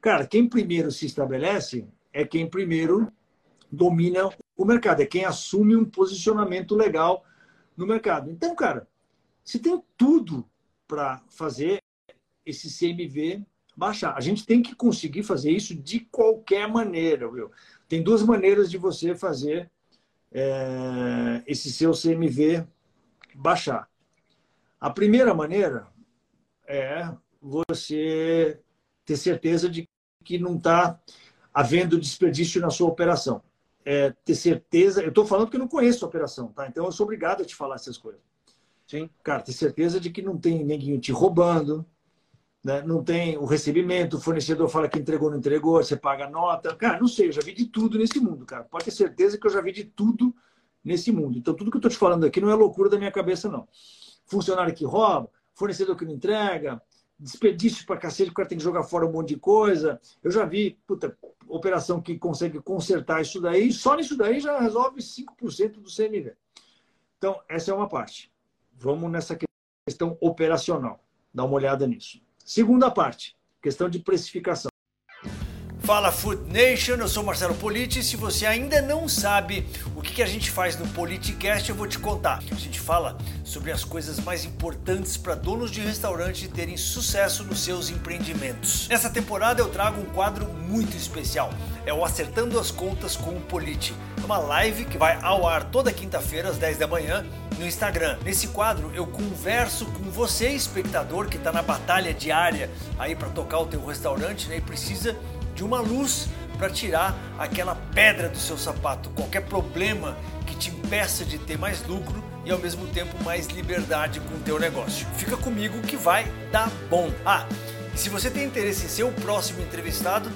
Cara, quem primeiro se estabelece é quem primeiro domina o mercado, é quem assume um posicionamento legal no mercado. Então, cara, você tem tudo para fazer esse CMV baixar. A gente tem que conseguir fazer isso de qualquer maneira, viu? Tem duas maneiras de você fazer é, esse seu CMV baixar. A primeira maneira é você ter certeza de que não está havendo desperdício na sua operação. É, ter certeza, eu estou falando que eu não conheço a operação, tá? Então eu sou obrigado a te falar essas coisas. Sim. Cara, ter certeza de que não tem ninguém te roubando, né? não tem o recebimento, o fornecedor fala que entregou, não entregou, você paga a nota. Cara, não sei, eu já vi de tudo nesse mundo, cara. Pode ter certeza que eu já vi de tudo nesse mundo. Então, tudo que eu estou te falando aqui não é loucura da minha cabeça, não. Funcionário que rouba, fornecedor que não entrega, desperdício para cacete, o cara tem que jogar fora um monte de coisa. Eu já vi, puta, operação que consegue consertar isso daí, só nisso daí já resolve 5% do CMV. Então, essa é uma parte. Vamos nessa questão operacional. Dá uma olhada nisso. Segunda parte, questão de precificação. Fala Food Nation, eu sou Marcelo Politi. Se você ainda não sabe o que a gente faz no Politicast, eu vou te contar. A gente fala sobre as coisas mais importantes para donos de restaurante terem sucesso nos seus empreendimentos. Nessa temporada eu trago um quadro muito especial. É o Acertando as Contas com o Politi. É uma live que vai ao ar toda quinta-feira às 10 da manhã no Instagram. Nesse quadro eu converso com você, espectador, que está na batalha diária aí para tocar o teu restaurante né, e precisa de uma luz para tirar aquela pedra do seu sapato, qualquer problema que te impeça de ter mais lucro e ao mesmo tempo mais liberdade com o teu negócio. Fica comigo que vai dar bom. Ah, se você tem interesse em ser o próximo entrevistado,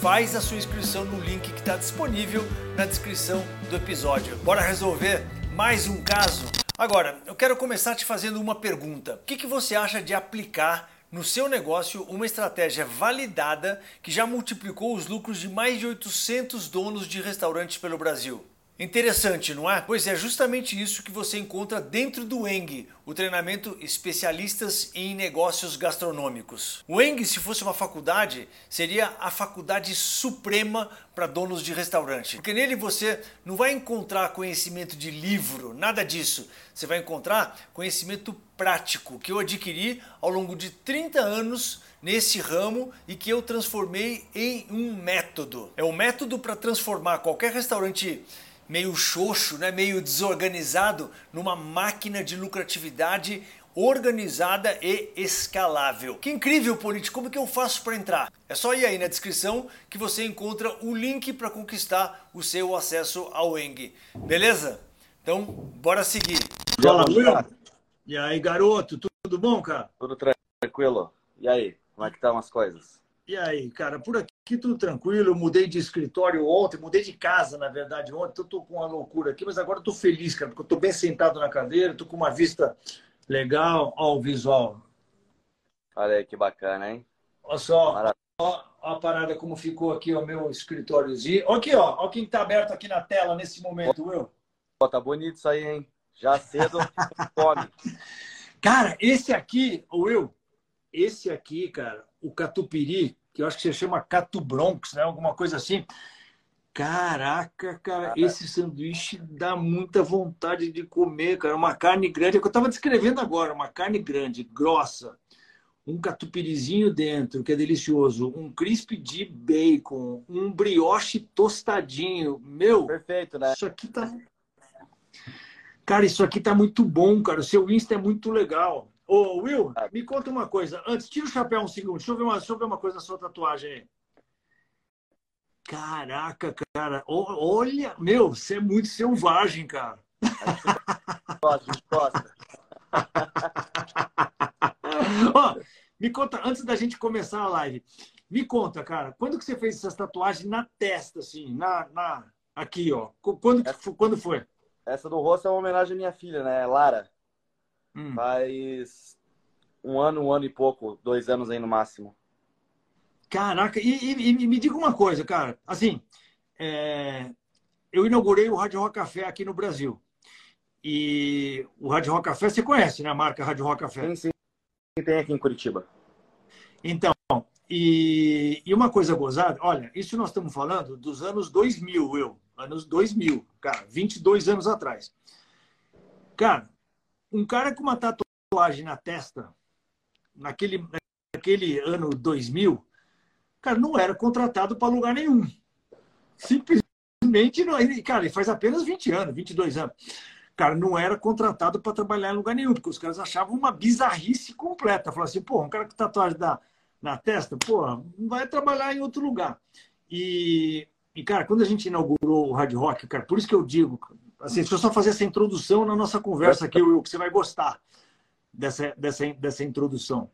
faz a sua inscrição no link que está disponível na descrição do episódio. Bora resolver mais um caso? Agora, eu quero começar te fazendo uma pergunta. O que, que você acha de aplicar no seu negócio uma estratégia validada que já multiplicou os lucros de mais de 800 donos de restaurantes pelo Brasil. Interessante, não é? Pois é justamente isso que você encontra dentro do ENG, o treinamento Especialistas em Negócios Gastronômicos. O ENG, se fosse uma faculdade, seria a faculdade suprema para donos de restaurante. Porque nele você não vai encontrar conhecimento de livro, nada disso. Você vai encontrar conhecimento prático que eu adquiri ao longo de 30 anos nesse ramo e que eu transformei em um método. É um método para transformar qualquer restaurante meio xoxo, né, meio desorganizado, numa máquina de lucratividade organizada e escalável. Que incrível, Polite! Como que eu faço para entrar? É só ir aí na descrição que você encontra o link para conquistar o seu acesso ao Eng. Beleza? Então, bora seguir. Fala, Will. E aí, garoto, tudo bom, cara? Tudo tranquilo. E aí, como é que estão as coisas? E aí, cara, por aqui tudo tranquilo. Eu mudei de escritório ontem, mudei de casa, na verdade, ontem. Eu tô com uma loucura aqui, mas agora tô feliz, cara, porque eu tô bem sentado na cadeira, tô com uma vista legal. Ó, o visual. Olha aí que bacana, hein? Olha só, ó, ó, a parada como ficou aqui o meu escritóriozinho. Ó aqui, ó, ó quem tá aberto aqui na tela nesse momento, Will. Ó, tá bonito isso aí, hein? Já cedo, come. Cara, esse aqui, Will, esse aqui, cara, o catupiry, que eu acho que se chama Catu Bronx, né? Alguma coisa assim. Caraca, cara, esse sanduíche dá muita vontade de comer, cara. Uma carne grande, é o que eu estava descrevendo agora, uma carne grande, grossa, um catupirizinho dentro, que é delicioso, um crisp de bacon, um brioche tostadinho. Meu, perfeito, né? Isso aqui tá Cara, isso aqui tá muito bom, cara. O seu Insta é muito legal. Ô, Will, me conta uma coisa. Antes, tira o chapéu um segundo. Deixa eu ver uma, deixa eu ver uma coisa na sua tatuagem aí. Caraca, cara. Olha, meu, você é muito selvagem, cara. Gosta, gosta. Ó, me conta, antes da gente começar a live, me conta, cara, quando que você fez essas tatuagens na testa, assim, na, na aqui, ó? Quando, essa, quando foi? Essa do rosto é uma homenagem à minha filha, né, Lara. Hum. Faz um ano, um ano e pouco, dois anos aí no máximo. Caraca, e, e, e me diga uma coisa, cara. Assim, é... eu inaugurei o Rádio Rock Café aqui no Brasil. E o Rádio Rock Café, você conhece, né? A marca Rádio Rock Café. Sim, sim. Tem aqui em Curitiba. Então, E, e uma coisa gozada, olha, isso nós estamos falando dos anos 2000, eu, anos 2000, cara, 22 anos atrás. Cara, um cara com uma tatuagem na testa, naquele, naquele ano 2000, cara, não era contratado para lugar nenhum. Simplesmente, não, cara, ele faz apenas 20 anos, 22 anos. Cara, não era contratado para trabalhar em lugar nenhum, porque os caras achavam uma bizarrice completa. Falaram assim, pô, um cara com tatuagem da, na testa, pô, vai trabalhar em outro lugar. E, e, cara, quando a gente inaugurou o Hard Rock, cara, por isso que eu digo, assim, deixa eu só fazer essa introdução na nossa conversa aqui, Will, que você vai gostar dessa, dessa, dessa introdução.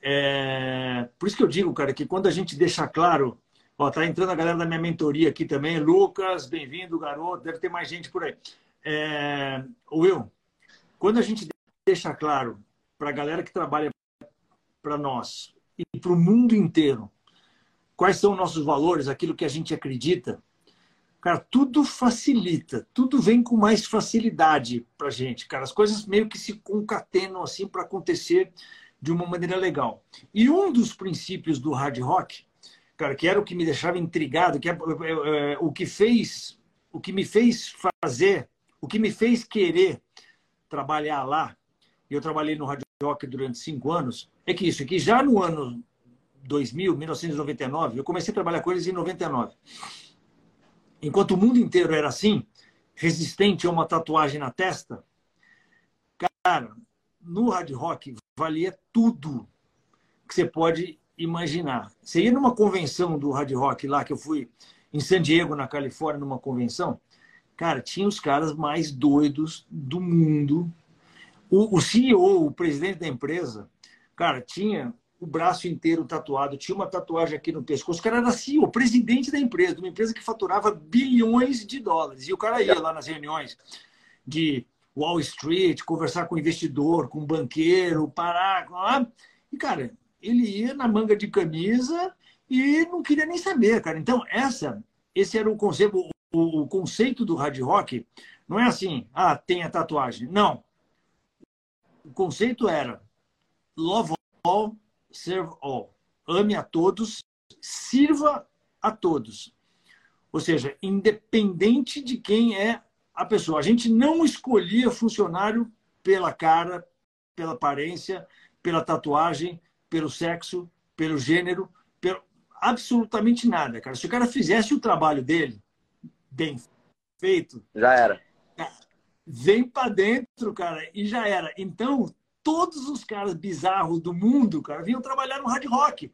É, por isso que eu digo, cara, que quando a gente deixa claro, ó, tá entrando a galera da minha mentoria aqui também, Lucas, bem-vindo, garoto, deve ter mais gente por aí. É, Will, quando a gente deixa claro para a galera que trabalha para nós e para o mundo inteiro quais são nossos valores, aquilo que a gente acredita, cara, tudo facilita, tudo vem com mais facilidade para gente, cara. As coisas meio que se concatenam assim para acontecer de uma maneira legal. E um dos princípios do hard rock, cara, que era o que me deixava intrigado, que é, é, é o que fez, o que me fez fazer o que me fez querer trabalhar lá, e eu trabalhei no Rádio Rock durante cinco anos, é que isso, é que já no ano 2000, 1999, eu comecei a trabalhar com eles em 99. Enquanto o mundo inteiro era assim, resistente a uma tatuagem na testa, cara, no hard rock valia tudo que você pode imaginar. Você ia numa convenção do hard rock lá, que eu fui em San Diego, na Califórnia, numa convenção, Cara, tinha os caras mais doidos do mundo. O, o CEO, o presidente da empresa, cara, tinha o braço inteiro tatuado, tinha uma tatuagem aqui no pescoço. O cara era CEO, o presidente da empresa, de uma empresa que faturava bilhões de dólares. E o cara ia lá nas reuniões de Wall Street, conversar com investidor, com banqueiro, parar. E, cara, ele ia na manga de camisa e não queria nem saber, cara. Então, essa, esse era o conceito o conceito do hard rock não é assim, ah, tem a tatuagem. Não. O conceito era love all, serve all. Ame a todos, sirva a todos. Ou seja, independente de quem é a pessoa. A gente não escolhia funcionário pela cara, pela aparência, pela tatuagem, pelo sexo, pelo gênero, pelo absolutamente nada, cara. Se o cara fizesse o trabalho dele, bem feito. Já era. Vem para dentro, cara, e já era. Então, todos os caras bizarros do mundo, cara, vinham trabalhar no hard rock.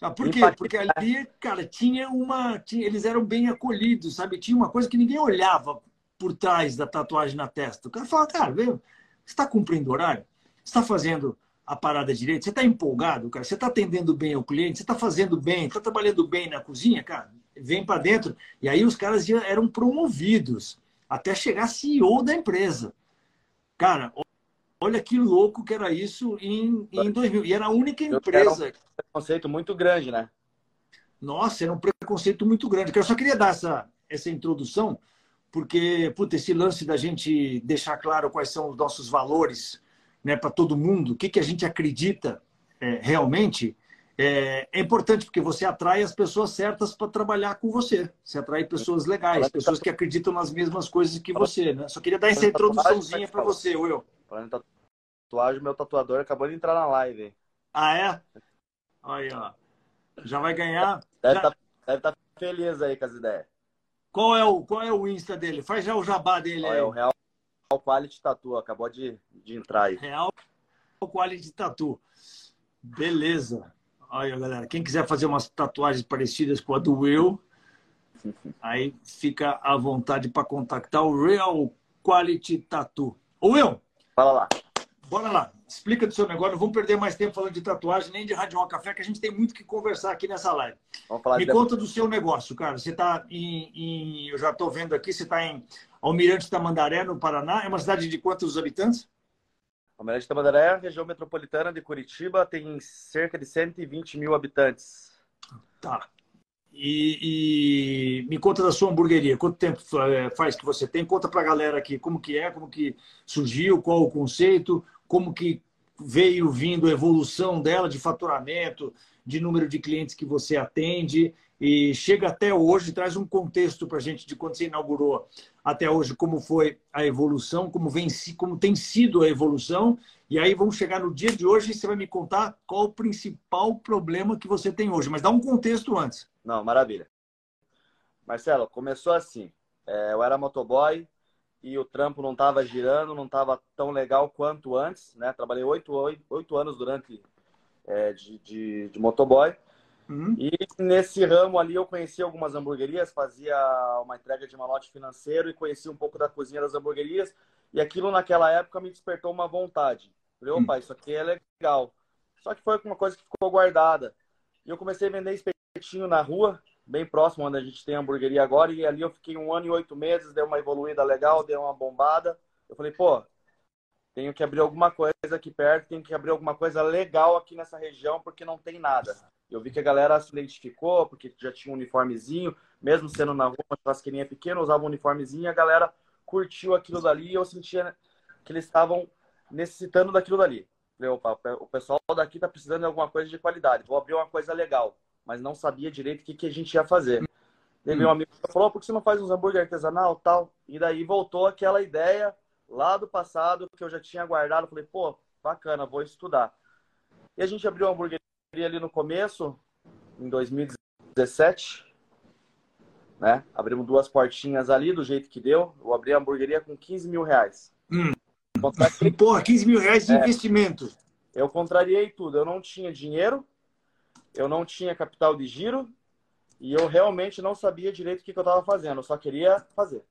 Ah, por quê? Porque ali, cara, tinha uma. Tinha, eles eram bem acolhidos, sabe? Tinha uma coisa que ninguém olhava por trás da tatuagem na testa. O cara fala, cara, veio, você está cumprindo horário? Você está fazendo a parada direito? Você está empolgado, cara? Você está atendendo bem ao cliente? Você está fazendo bem? Está trabalhando bem na cozinha, cara? vem para dentro. E aí os caras eram promovidos até chegar CEO da empresa. Cara, olha que louco que era isso em, em 2000. E era a única empresa. Era um preconceito muito grande, né? Nossa, era um preconceito muito grande. Eu só queria dar essa, essa introdução, porque, puta, esse lance da gente deixar claro quais são os nossos valores né, para todo mundo, o que, que a gente acredita é, realmente, é, é, importante porque você atrai as pessoas certas para trabalhar com você. Você atrai pessoas legais, pessoas que acreditam nas mesmas coisas que você. Né? Só queria dar essa introduçãozinha para você, Will. Falando tatuagem, meu tatuador acabou de entrar na live. Ah, é? Aí, ó. Já vai ganhar. Deve estar tá, tá feliz aí com as ideias. Qual é, o, qual é o Insta dele? Faz já o jabá dele aí. É o Real Quality Tattoo, acabou de, de entrar aí. Real Quality Tattoo. Beleza. Olha, galera, quem quiser fazer umas tatuagens parecidas com a do Will, aí fica à vontade para contactar o Real Quality Tattoo. Ô, Will! Fala lá. Bora lá. Explica do seu negócio. Não vamos perder mais tempo falando de tatuagem, nem de Rádio Rock Café, que a gente tem muito que conversar aqui nessa live. Vamos falar Me de... conta do seu negócio, cara. Você está em, em, Eu já estou vendo aqui, você está em Almirante Tamandaré, no Paraná. É uma cidade de quantos habitantes? Almirante Tamandaré, região metropolitana de Curitiba, tem cerca de 120 mil habitantes. Tá. E, e, me conta da sua hamburgueria. Quanto tempo é, faz que você tem? Conta para a galera aqui como que é, como que surgiu, qual o conceito, como que veio vindo a evolução dela de faturamento, de número de clientes que você atende e chega até hoje, traz um contexto para a gente de quando você inaugurou até hoje, como foi a evolução, como, vem, como tem sido a evolução. E aí vamos chegar no dia de hoje e você vai me contar qual o principal problema que você tem hoje. Mas dá um contexto antes. Não, maravilha. Marcelo, começou assim. É, eu era motoboy e o trampo não estava girando, não estava tão legal quanto antes. Né? Trabalhei oito, oito anos durante é, de, de, de motoboy. Uhum. E nesse ramo ali eu conheci algumas hamburguerias, fazia uma entrega de malote financeiro e conheci um pouco da cozinha das hamburguerias. E aquilo naquela época me despertou uma vontade. Falei, opa, isso aqui é legal. Só que foi uma coisa que ficou guardada. E eu comecei a vender espetinho na rua, bem próximo onde a gente tem a hamburgueria agora. E ali eu fiquei um ano e oito meses, deu uma evoluída legal, deu uma bombada. Eu falei, pô, tenho que abrir alguma coisa aqui perto, tenho que abrir alguma coisa legal aqui nessa região, porque não tem nada. Eu vi que a galera se identificou, porque já tinha um uniformezinho, mesmo sendo na rua, uma churrasqueirinha pequena, usava um uniformezinho, a galera curtiu aquilo dali e eu sentia que eles estavam necessitando daquilo dali. Falei, opa, o pessoal daqui tá precisando de alguma coisa de qualidade, vou abrir uma coisa legal, mas não sabia direito o que, que a gente ia fazer. Daí meu hum. amigo falou, por que você não faz uns hambúrguer artesanal tal? E daí voltou aquela ideia lá do passado que eu já tinha guardado. Falei, pô, bacana, vou estudar. E a gente abriu uma hamburgueria ali no começo, em 2017. Né? Abrimos duas portinhas ali, do jeito que deu. Eu abri a hamburgueria com 15 mil reais. Hum. Contrariei... Porra, 15 mil reais de é, investimento. Eu contrariei tudo. Eu não tinha dinheiro, eu não tinha capital de giro e eu realmente não sabia direito o que, que eu estava fazendo. Eu só queria fazer.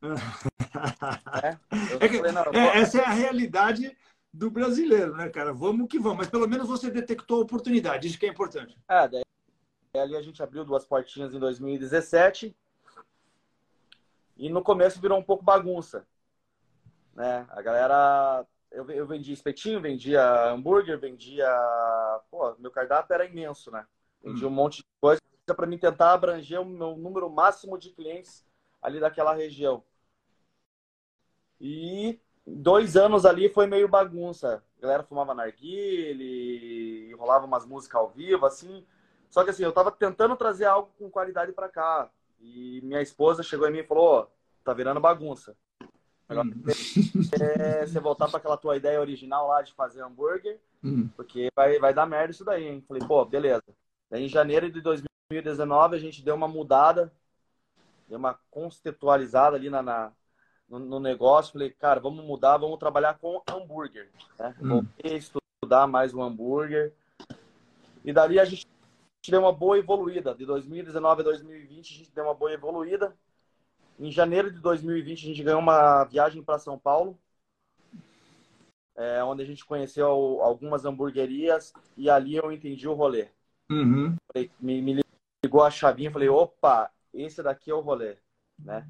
é, é que, falei, não, é, essa é a realidade do brasileiro, né, cara? Vamos que vamos. Mas pelo menos você detectou a oportunidade, isso que é importante. É, daí ali a gente abriu duas portinhas em 2017 e no começo virou um pouco bagunça, né? A galera, eu, eu vendia espetinho, vendia hambúrguer, vendia, pô, meu cardápio era imenso, né? Vendia hum. um monte de coisa para mim tentar abranger o meu número máximo de clientes ali daquela região. E dois anos ali foi meio bagunça. A galera fumava narguile, rolava umas músicas ao vivo, assim. Só que assim, eu tava tentando trazer algo com qualidade para cá. E minha esposa chegou em mim e falou: oh, tá virando bagunça. Agora, hum. é você voltar para aquela tua ideia original lá de fazer hambúrguer, hum. porque vai, vai dar merda isso daí, hein? Falei, pô, beleza. Daí, em janeiro de 2019, a gente deu uma mudada, deu uma conceptualizada ali na, na no, no, negócio. Falei, cara, vamos mudar, vamos trabalhar com hambúrguer. Né? Hum. Estudar mais o hambúrguer. E dali a gente deu uma boa evoluída. De 2019 a 2020 a gente deu uma boa evoluída. Em janeiro de 2020 a gente ganhou uma viagem para São Paulo, é, onde a gente conheceu algumas hamburguerias e ali eu entendi o rolê. Uhum. Me, me, ligou a chavinha, falei, opa, esse daqui é o rolê, né?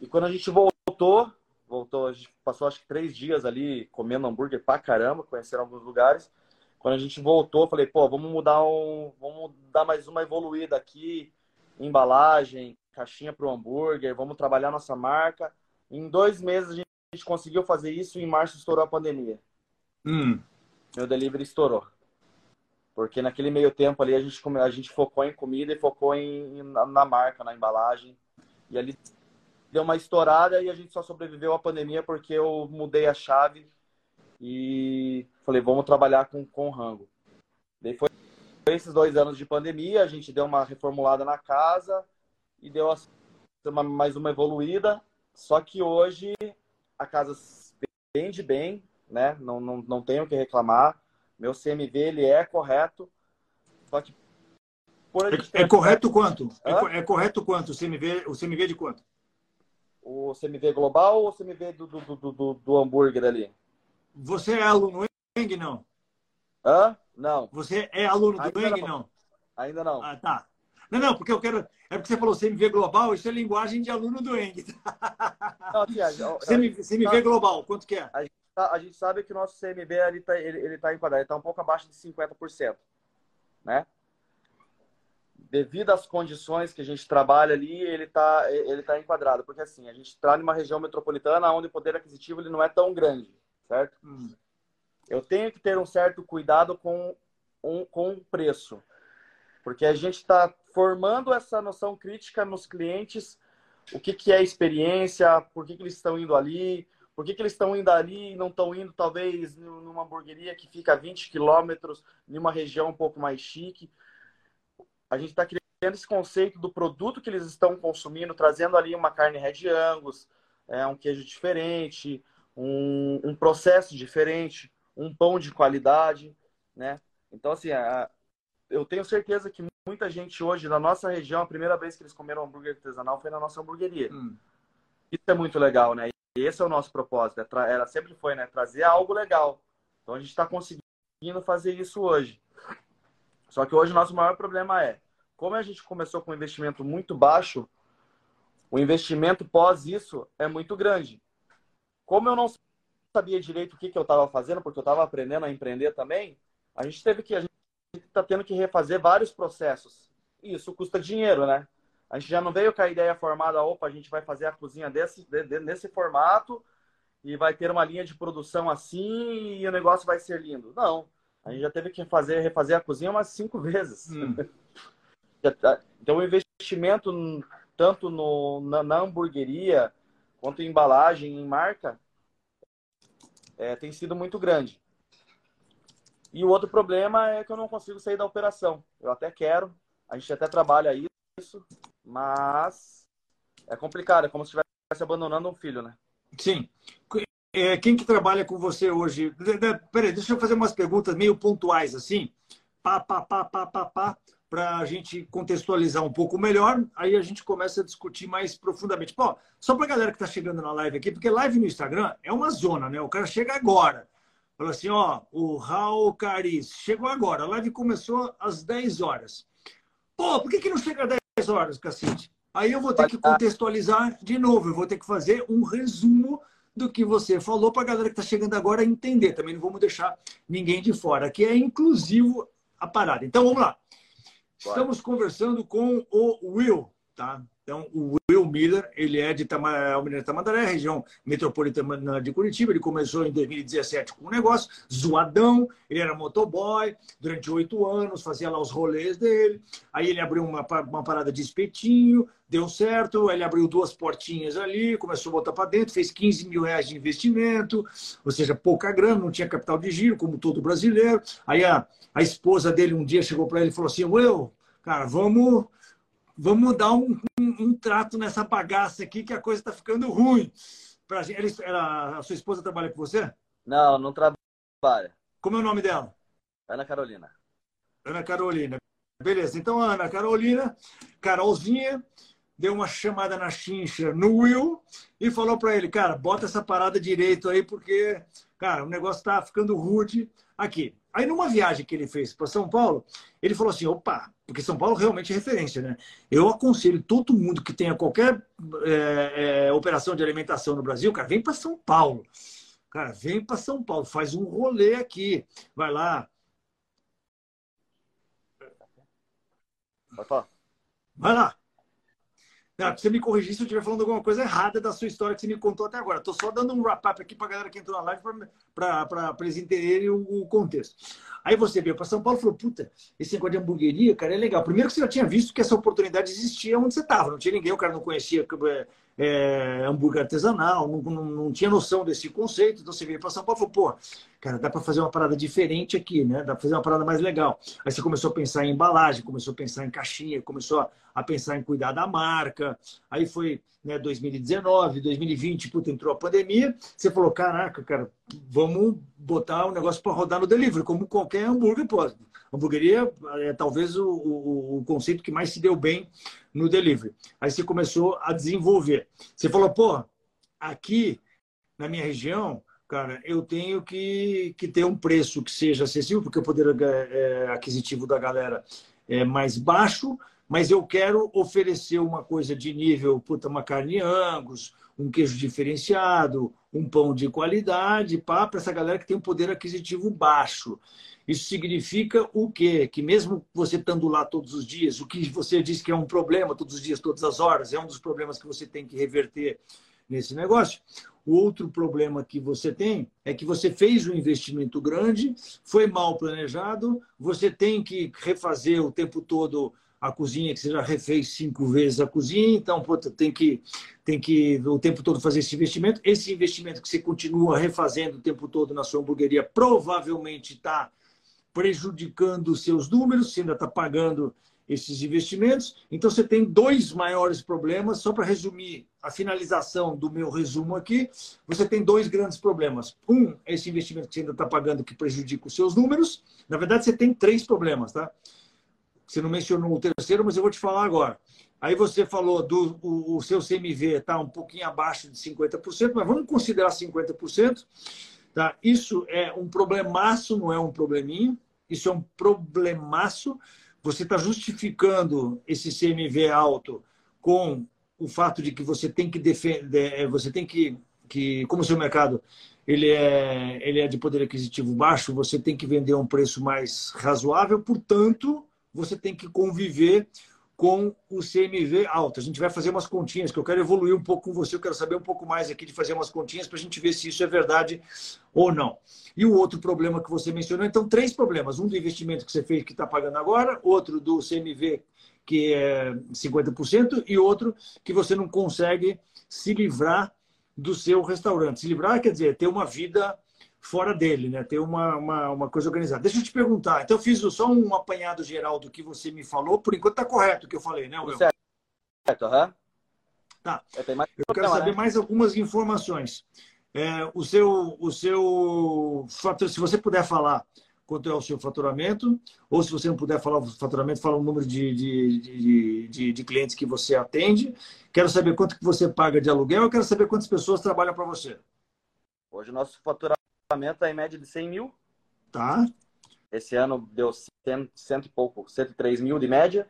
E quando a gente voltou, voltou, a gente passou acho que três dias ali comendo hambúrguer pra caramba, conhecendo alguns lugares. Quando a gente voltou, falei, pô, vamos mudar um, vamos dar mais uma evoluída aqui, embalagem, caixinha para o hambúrguer, vamos trabalhar nossa marca. Em dois meses a gente conseguiu fazer isso e em março estourou a pandemia. Hum. Meu delivery estourou. Porque naquele meio tempo ali a gente, a gente focou em comida e focou em, na marca, na embalagem. E ali deu uma estourada e a gente só sobreviveu à pandemia porque eu mudei a chave e falei, vamos trabalhar com, com rango. Daí foi esses dois anos de pandemia, a gente deu uma reformulada na casa e deu uma, mais uma evoluída. Só que hoje a casa vende bem, né? Não, não, não tenho o que reclamar. Meu CMV ele é correto. Só que é, é, correto quanto? É, é, correto quanto? O CMV, o CMV de quanto? O CMV global ou o CMV do, do, do, do, do hambúrguer ali? Você é aluno Eng, não? Hã? Não. Você é aluno do Eng, não. não? Ainda não. Ah, tá. Não, não, porque eu quero. É porque você falou CMV global, isso é linguagem de aluno do Eng. Não, CMV, CMV global, quanto que é? A gente, tá, a gente, sabe que o nosso CMV ele está ele, ele tá enquadrado, ele está um pouco abaixo de 50%. Né? Devido às condições que a gente trabalha ali, ele está ele tá enquadrado. Porque assim, a gente está numa região metropolitana onde o poder aquisitivo ele não é tão grande certo? Hum. Eu tenho que ter um certo cuidado com um, com preço. Porque a gente está formando essa noção crítica nos clientes, o que, que é experiência, por que, que eles estão indo ali, por que, que eles estão indo ali e não estão indo, talvez, numa hamburgueria que fica a 20 quilômetros, em uma região um pouco mais chique. A gente está criando esse conceito do produto que eles estão consumindo, trazendo ali uma carne Red Angus, é, um queijo diferente, um, um processo diferente, um pão de qualidade, né? Então, assim, a, eu tenho certeza que muita gente hoje, na nossa região, a primeira vez que eles comeram hambúrguer artesanal foi na nossa hamburgueria. Hum. Isso é muito legal, né? E esse é o nosso propósito. É era sempre foi, né? Trazer algo legal. Então a gente está conseguindo fazer isso hoje. Só que hoje o nosso maior problema é, como a gente começou com um investimento muito baixo, o investimento pós isso é muito grande. Como eu não sabia direito o que, que eu estava fazendo, porque eu estava aprendendo a empreender também, a gente teve que a gente está tendo que refazer vários processos. E isso custa dinheiro, né? A gente já não veio com a ideia formada, opa, a gente vai fazer a cozinha desse, de, de, nesse formato e vai ter uma linha de produção assim e o negócio vai ser lindo. Não. A gente já teve que fazer, refazer a cozinha umas cinco vezes. Hum. Tá, então, o investimento tanto no, na, na hamburgueria quanto em embalagem, em marca, é, tem sido muito grande. E o outro problema é que eu não consigo sair da operação. Eu até quero, a gente até trabalha isso, mas é complicado, é como se estivesse abandonando um filho, né? Sim. É, quem que trabalha com você hoje? Peraí, deixa eu fazer umas perguntas meio pontuais assim. Pá, pá, pá, pá, pá, pá, para a gente contextualizar um pouco melhor. Aí a gente começa a discutir mais profundamente. Pô, só para a galera que está chegando na live aqui, porque live no Instagram é uma zona, né? O cara chega agora. Falou assim, ó, o Raul Caris chegou agora, a live começou às 10 horas. Pô, por que, que não chega às 10 horas, cacete? Aí eu vou ter que contextualizar de novo, eu vou ter que fazer um resumo do que você falou para a galera que está chegando agora entender. Também não vamos deixar ninguém de fora, que é inclusivo a parada. Então vamos lá. Estamos conversando com o Will, tá? Então, o Will Miller, ele é de Tamandaré, região metropolitana de Curitiba. Ele começou em 2017 com um negócio zoadão. Ele era motoboy durante oito anos, fazia lá os rolês dele. Aí ele abriu uma, uma parada de espetinho, deu certo. Ele abriu duas portinhas ali, começou a botar para dentro, fez 15 mil reais de investimento, ou seja, pouca grana, não tinha capital de giro, como todo brasileiro. Aí a, a esposa dele um dia chegou para ele e falou assim: Will, cara, vamos vamos dar um, um, um, trato nessa bagaça aqui que a coisa está ficando ruim. Pra gente, ela, ela, a sua esposa trabalha com você? Não, não trabalha. Como é o nome dela? Ana Carolina. Ana Carolina. Beleza, então Ana Carolina, Carolzinha, deu uma chamada na chincha no Will e falou para ele, cara, bota essa parada direito aí, porque, cara, o negócio tá ficando rude aqui. Aí, numa viagem que ele fez para São Paulo, ele falou assim: opa, porque São Paulo realmente é referência, né? Eu aconselho todo mundo que tenha qualquer é, é, operação de alimentação no Brasil, cara, vem para São Paulo. Cara, vem para São Paulo, faz um rolê aqui. Vai lá. Vai lá. Não, você me corrigir se eu estiver falando alguma coisa errada da sua história que você me contou até agora. Estou só dando um wrap-up aqui para a galera que entrou na live para eles entenderem o, o, contexto. Aí você veio para São Paulo e falou: puta, esse negócio de hamburgueria, cara, é legal. Primeiro que você já tinha visto que essa oportunidade existia onde você estava. Não tinha ninguém, o cara não conhecia é, hambúrguer artesanal, não, não, não, tinha noção desse conceito. Então você veio para São Paulo e falou: pô, cara, dá para fazer uma parada diferente aqui, né? Dá para fazer uma parada mais legal. Aí você começou a pensar em embalagem, começou a pensar em caixinha, começou a, a pensar em cuidar da marca. Aí foi né, 2019, 2020, puta, entrou a pandemia. Você falou: caraca, cara, vamos botar o negócio para rodar no delivery, como qualquer hambúrguer pode. Hamburgueria é talvez o, o, o conceito que mais se deu bem no delivery. Aí você começou a desenvolver. Você falou, pô, aqui na minha região, cara, eu tenho que, que ter um preço que seja acessível, porque o poder é, aquisitivo da galera é mais baixo, mas eu quero oferecer uma coisa de nível, puta, uma carne angus, um queijo diferenciado, um pão de qualidade, para essa galera que tem um poder aquisitivo baixo. Isso significa o quê? Que mesmo você estando lá todos os dias, o que você diz que é um problema todos os dias, todas as horas, é um dos problemas que você tem que reverter nesse negócio. O outro problema que você tem é que você fez um investimento grande, foi mal planejado, você tem que refazer o tempo todo a cozinha, que você já refez cinco vezes a cozinha, então puta, tem, que, tem que o tempo todo fazer esse investimento. Esse investimento que você continua refazendo o tempo todo na sua hamburgueria provavelmente está prejudicando os seus números, você ainda está pagando esses investimentos. Então, você tem dois maiores problemas. Só para resumir a finalização do meu resumo aqui, você tem dois grandes problemas. Um, esse investimento que você ainda está pagando que prejudica os seus números. Na verdade, você tem três problemas, tá? Você não mencionou o terceiro, mas eu vou te falar agora. Aí você falou do o, o seu CMV está um pouquinho abaixo de 50%, mas vamos considerar 50%. Tá? Isso é um problemaço, não é um probleminho. Isso é um problemaço você está justificando esse CMV alto com o fato de que você tem que defender, é, você tem que, que como o seu mercado ele é, ele é de poder aquisitivo baixo, você tem que vender a um preço mais razoável, portanto, você tem que conviver com o CMV alto. A gente vai fazer umas continhas, que eu quero evoluir um pouco com você, eu quero saber um pouco mais aqui de fazer umas continhas para a gente ver se isso é verdade ou não. E o outro problema que você mencionou, então, três problemas. Um do investimento que você fez que está pagando agora, outro do CMV, que é 50%, e outro que você não consegue se livrar do seu restaurante. Se livrar quer dizer ter uma vida fora dele, né? ter uma, uma, uma, coisa organizada. Deixa eu te perguntar. Então, eu fiz só um apanhado geral do que você me falou. Por enquanto, está correto o que eu falei, né, Will? Certo, aham. Uhum. Tá. Eu, eu quero saber né? mais algumas informações. É, o seu, o seu se você puder falar quanto é o seu faturamento, ou se você não puder falar o faturamento, fala o número de, de, de, de, de clientes que você atende. Quero saber quanto que você paga de aluguel, eu quero saber quantas pessoas trabalham para você. Hoje o nosso faturamento faturamento é em média de 100 mil. Tá. Esse ano deu cento, cento e pouco, 103 mil de média.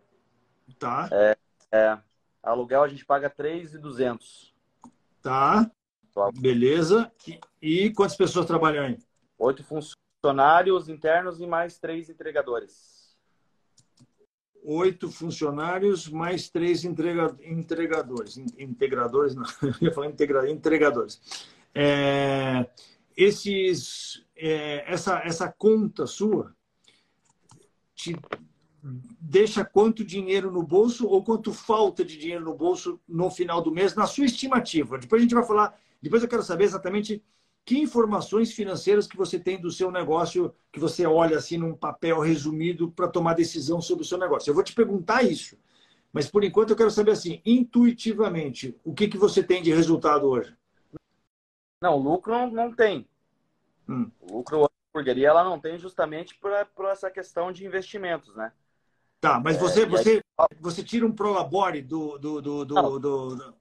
Tá. É, é, aluguel a gente paga 3,200. Tá. Beleza. E, e, quantas pessoas trabalham aí? Oito funcionários internos e mais três entregadores. Oito funcionários mais três entrega, entregadores. Integradores, não. Eu ia falar integra, entregadores. É, esses, é, essa, essa conta sua te deixa quanto dinheiro no bolso ou quanto falta de dinheiro no bolso no final do mês, na sua estimativa. Depois a gente vai falar, depois eu quero saber exatamente que informações financeiras que você tem do seu negócio, que você olha assim num papel resumido para tomar decisão sobre o seu negócio. Eu vou te perguntar isso, mas por enquanto eu quero saber assim, intuitivamente, o que, que você tem de resultado hoje? Não, lucro não, tem. Hum. O lucro da hamburgueria ela não tem justamente por, por essa questão de investimentos, né? Tá, mas você, é, você, aí... você tira um prolabore do, do, do, do, do,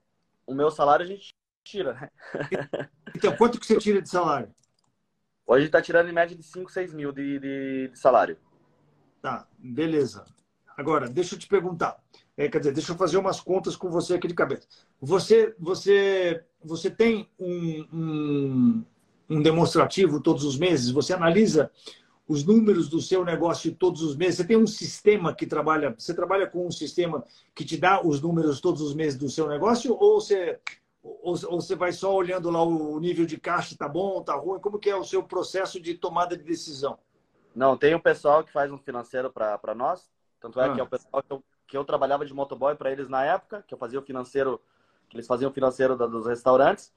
O meu salário a gente tira, né? Então, quanto que você tira de salário? Hoje está tirando em média de 5, 6 mil de, de, de, salário. Tá, beleza. Agora, deixa eu te perguntar. É, quer dizer, deixa eu fazer umas contas com você aqui de cabeça. Você, você, você tem um, um, um demonstrativo todos os meses? Você analisa os números do seu negócio todos os meses? Você tem um sistema que trabalha, você trabalha com um sistema que te dá os números todos os meses do seu negócio ou você ou, ou você vai só olhando lá o nível de caixa, tá bom, tá ruim? Como que é o seu processo de tomada de decisão? Não, tem um pessoal que faz um financeiro para nós, tanto é ah. que é o pessoal que eu, que eu trabalhava de motoboy para eles na época, que eu fazia o financeiro, eles faziam o financeiro da, dos restaurantes.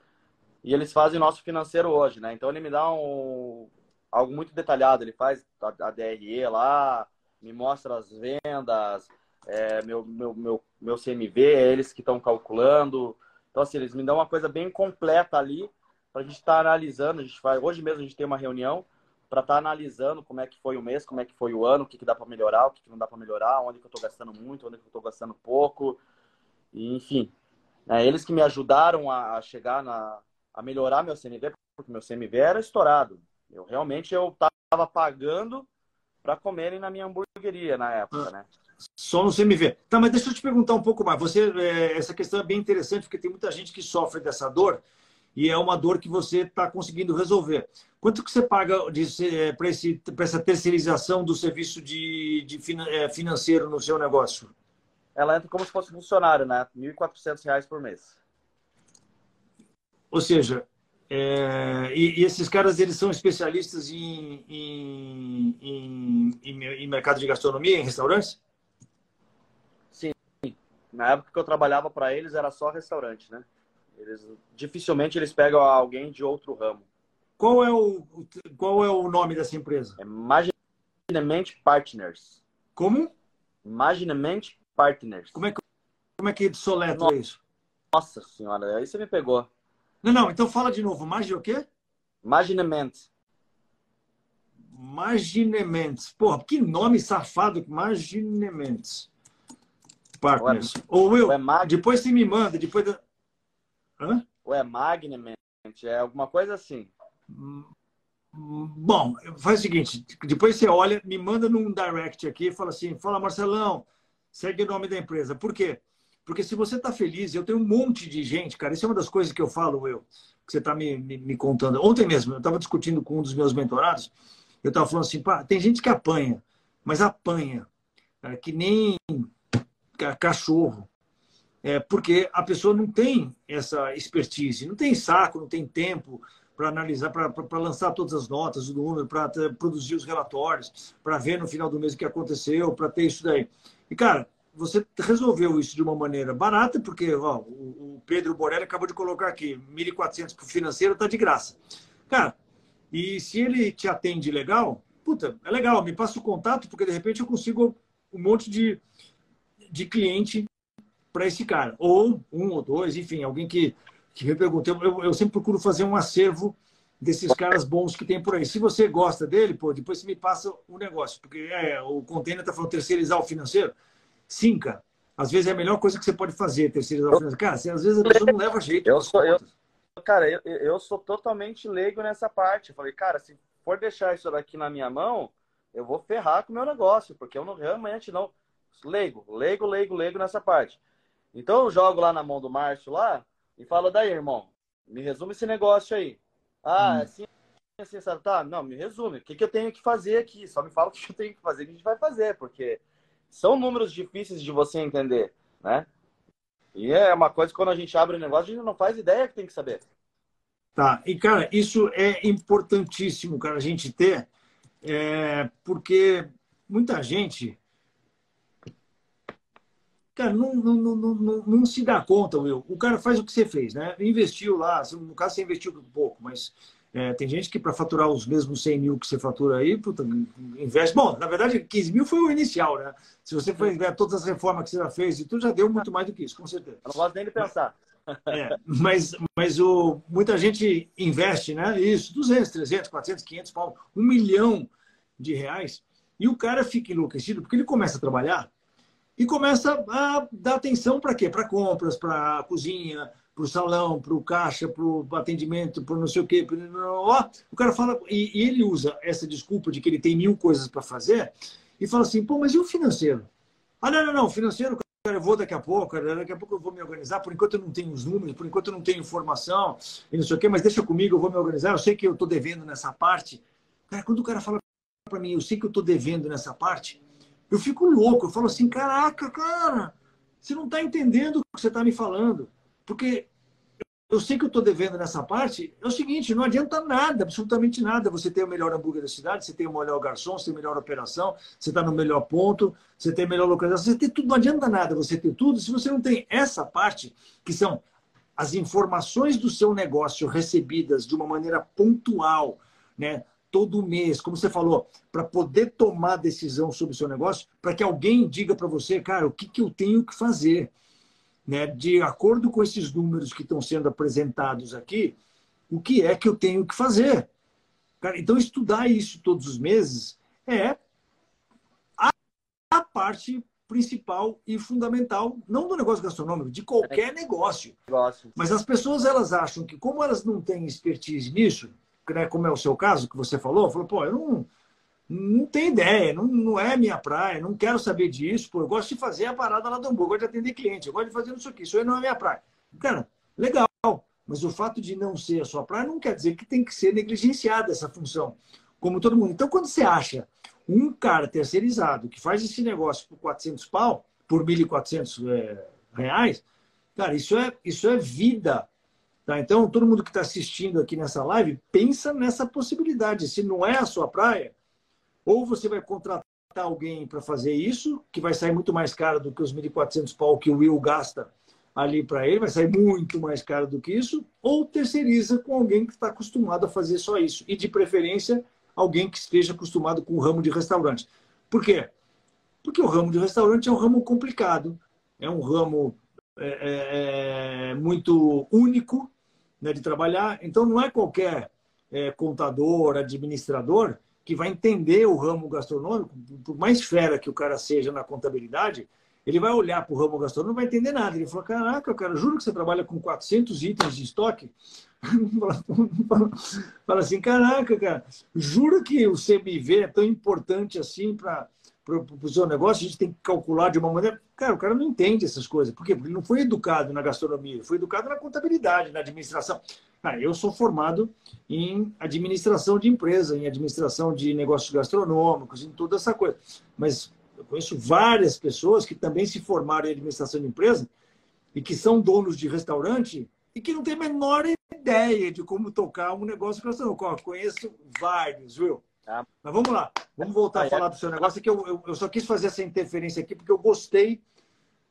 E eles fazem o nosso financeiro hoje, né? Então ele me dá um, algo muito detalhado. Ele faz a, a DRE lá, me mostra as vendas, é, meu, meu, meu, meu CMV, é eles que estão calculando. Então, assim, eles me dão uma coisa bem completa ali para a gente estar tá analisando. A gente vai, hoje mesmo a gente tem uma reunião para estar tá analisando como é que foi o mês, como é que foi o ano, o que, que dá para melhorar, o que, que não dá para melhorar, onde que eu estou gastando muito, onde que eu estou gastando pouco. E, enfim, é eles que me ajudaram a, chegar na, a melhorar meu CMV, porque meu CMV era estourado. Eu realmente eu estava pagando para comerem na minha hamburgueria na época, né? Só no CMV. Tá, mas deixa eu te perguntar um pouco mais. Você, é, essa questão é bem interessante, porque tem muita gente que sofre dessa dor e é uma dor que você está conseguindo resolver. Quanto que você paga é, para essa terceirização do serviço de, de é, financeiro no seu negócio? Ela entra como se fosse funcionário, né? R$ 1.400 por mês. ou seja, é, e, e, esses caras eles são especialistas em, em, em, em, mercado de gastronomia, em restaurantes? Sim. Na época que eu trabalhava para eles era só restaurante, né? Eles, dificilmente eles pegam alguém de outro ramo. Qual é o, qual é o nome dessa empresa? É Imaginement Partners. Como? Imaginement Partners. Como é que, como é que soletra Nossa. isso? Nossa senhora, aí você me pegou. Não, não, então fala de novo. Magi o quê? Imaginement. Imaginement. Porra, que nome safado. Imaginement. Partners. Ou Will, Mag... depois você me manda, depois... Da... Hã? Ou é Magnement, é alguma coisa assim. Bom, faz o seguinte, depois você olha, me manda num direct aqui e fala assim, fala Marcelão, segue o nome da empresa. Por quê? Porque se você está feliz, eu tenho um monte de gente, cara, isso é uma das coisas que eu falo, eu, que você está me, me, me, contando. Ontem mesmo, eu estava discutindo com um dos meus mentorados, eu estava falando assim, pá, tem gente que apanha, mas apanha, cara, que nem cachorro. É, porque a pessoa não tem essa expertise, não tem saco, não tem tempo para analisar, para lançar todas as notas do número, para produzir os relatórios, para ver no final do mês o que aconteceu, para ter isso daí. E, cara, você resolveu isso de uma maneira barata, porque ó, o Pedro Borelli acabou de colocar aqui, 1.400 para o financeiro está de graça. Cara, e se ele te atende legal, puta, é legal, me passa o contato, porque de repente eu consigo um monte de, de cliente para esse cara. Ou um ou dois, enfim, alguém que, que me. Eu, eu sempre procuro fazer um acervo desses caras bons que tem por aí. Se você gosta dele, pô, depois você me passa o um negócio, porque é, o container está falando terceirizar o financeiro. Sim, cara. Às vezes é a melhor coisa que você pode fazer, terceirizar financeiro. Cara, às vezes a pessoa não leva jeito. Eu sou, eu, cara, eu, eu sou totalmente leigo nessa parte. Eu falei, cara, se for deixar isso daqui na minha mão, eu vou ferrar com o meu negócio, porque eu não, realmente não. Leigo, leigo, leigo, leigo nessa parte. Então eu jogo lá na mão do Márcio lá e falo, daí, irmão, me resume esse negócio aí. Ah, hum. assim, assim, sabe? Tá, não, me resume. O que, que eu tenho que fazer aqui? Só me fala o que eu tenho que fazer, que a gente vai fazer, porque são números difíceis de você entender, né? E é uma coisa que quando a gente abre o negócio, a gente não faz ideia que tem que saber. Tá, e cara, isso é importantíssimo, cara, a gente ter, é, porque muita gente, cara, não, não, não, não, não se dá conta, Will. O cara faz o que você fez, né? Investiu lá, no caso você investiu um pouco, mas é, tem gente que para faturar os mesmos 100 mil que você fatura aí, puta, investe. Bom, na verdade, 15 mil foi o inicial, né? Se você for ver todas as reformas que você já fez, e tudo já deu muito mais do que isso, com certeza. Eu não gosto nem de pensar. É, mas mas o, muita gente investe, né? Isso, 200, 300, 400, 500 pau, um milhão de reais. E o cara fica enlouquecido porque ele começa a trabalhar e começa a dar atenção para quê? Para compras, para cozinha, para o salão, para o caixa, para o atendimento, para não sei o quê. O cara fala, e, e ele usa essa desculpa de que ele tem mil coisas para fazer e fala assim: pô, mas e o financeiro? Ah, não, não, não, financeiro, cara, eu vou daqui a pouco, cara, daqui a pouco eu vou me organizar. Por enquanto eu não tenho os números, por enquanto eu não tenho informação e não sei o quê, mas deixa comigo, eu vou me organizar. Eu sei que eu estou devendo nessa parte. Cara, quando o cara fala para mim, eu sei que eu estou devendo nessa parte, eu fico louco. Eu falo assim: caraca, cara, você não está entendendo o que você está me falando. Porque eu sei que eu estou devendo nessa parte, é o seguinte, não adianta nada, absolutamente nada. Você tem o melhor hambúrguer da cidade, você tem o melhor garçom, você tem a melhor operação, você está no melhor ponto, você tem a melhor localização, você tem tudo, não adianta nada você ter tudo se você não tem essa parte, que são as informações do seu negócio recebidas de uma maneira pontual, né? Todo mês, como você falou, para poder tomar decisão sobre o seu negócio, para que alguém diga para você, cara, o que, que eu tenho que fazer né, de acordo com esses números que estão sendo apresentados aqui, o que é que eu tenho que fazer. Cara, então, estudar isso todos os meses é a, a parte principal e fundamental, não do negócio gastronômico, de qualquer negócio. negócio. Mas as pessoas elas acham que, como elas não têm expertise nisso, né, como é o seu caso que você falou, falou, pô, eu não, não tenho ideia, não, não é minha praia, não quero saber disso, pô, eu gosto de fazer a parada lá do hambúrguer, eu gosto de atender cliente, eu gosto de fazer isso aqui, isso aí não é minha praia. Cara, legal, mas o fato de não ser a sua praia não quer dizer que tem que ser negligenciada essa função, como todo mundo. Então, quando você acha um cara terceirizado que faz esse negócio por 400 pau, por 1.400 é, reais, cara, isso é, isso é vida Tá? Então, todo mundo que está assistindo aqui nessa live, pensa nessa possibilidade. Se não é a sua praia, ou você vai contratar alguém para fazer isso, que vai sair muito mais caro do que os 1.400 pau que o Will gasta ali para ele, vai sair muito mais caro do que isso, ou terceiriza com alguém que está acostumado a fazer só isso. E, de preferência, alguém que esteja acostumado com o ramo de restaurante. Por quê? Porque o ramo de restaurante é um ramo complicado, é um ramo é, é, é muito único né, de trabalhar. Então, não é qualquer é, contador, administrador que vai entender o ramo gastronômico, por mais fera que o cara seja na contabilidade, ele vai olhar para o ramo gastronômico não vai entender nada. Ele fala, caraca, cara, juro que você trabalha com 400 itens de estoque? fala assim, caraca, cara, juro que o CMV é tão importante assim para o seu negócio, a gente tem que calcular de uma maneira. Cara, o cara não entende essas coisas. Por quê? Porque ele não foi educado na gastronomia, ele foi educado na contabilidade, na administração. Ah, eu sou formado em administração de empresa, em administração de negócios gastronômicos, em toda essa coisa. Mas eu conheço várias pessoas que também se formaram em administração de empresa e que são donos de restaurante e que não têm a menor ideia de como tocar um negócio gastronômico. Eu conheço vários, viu? Ah. Mas vamos lá, vamos voltar a é. falar do seu negócio, que eu, eu, eu só quis fazer essa interferência aqui porque eu gostei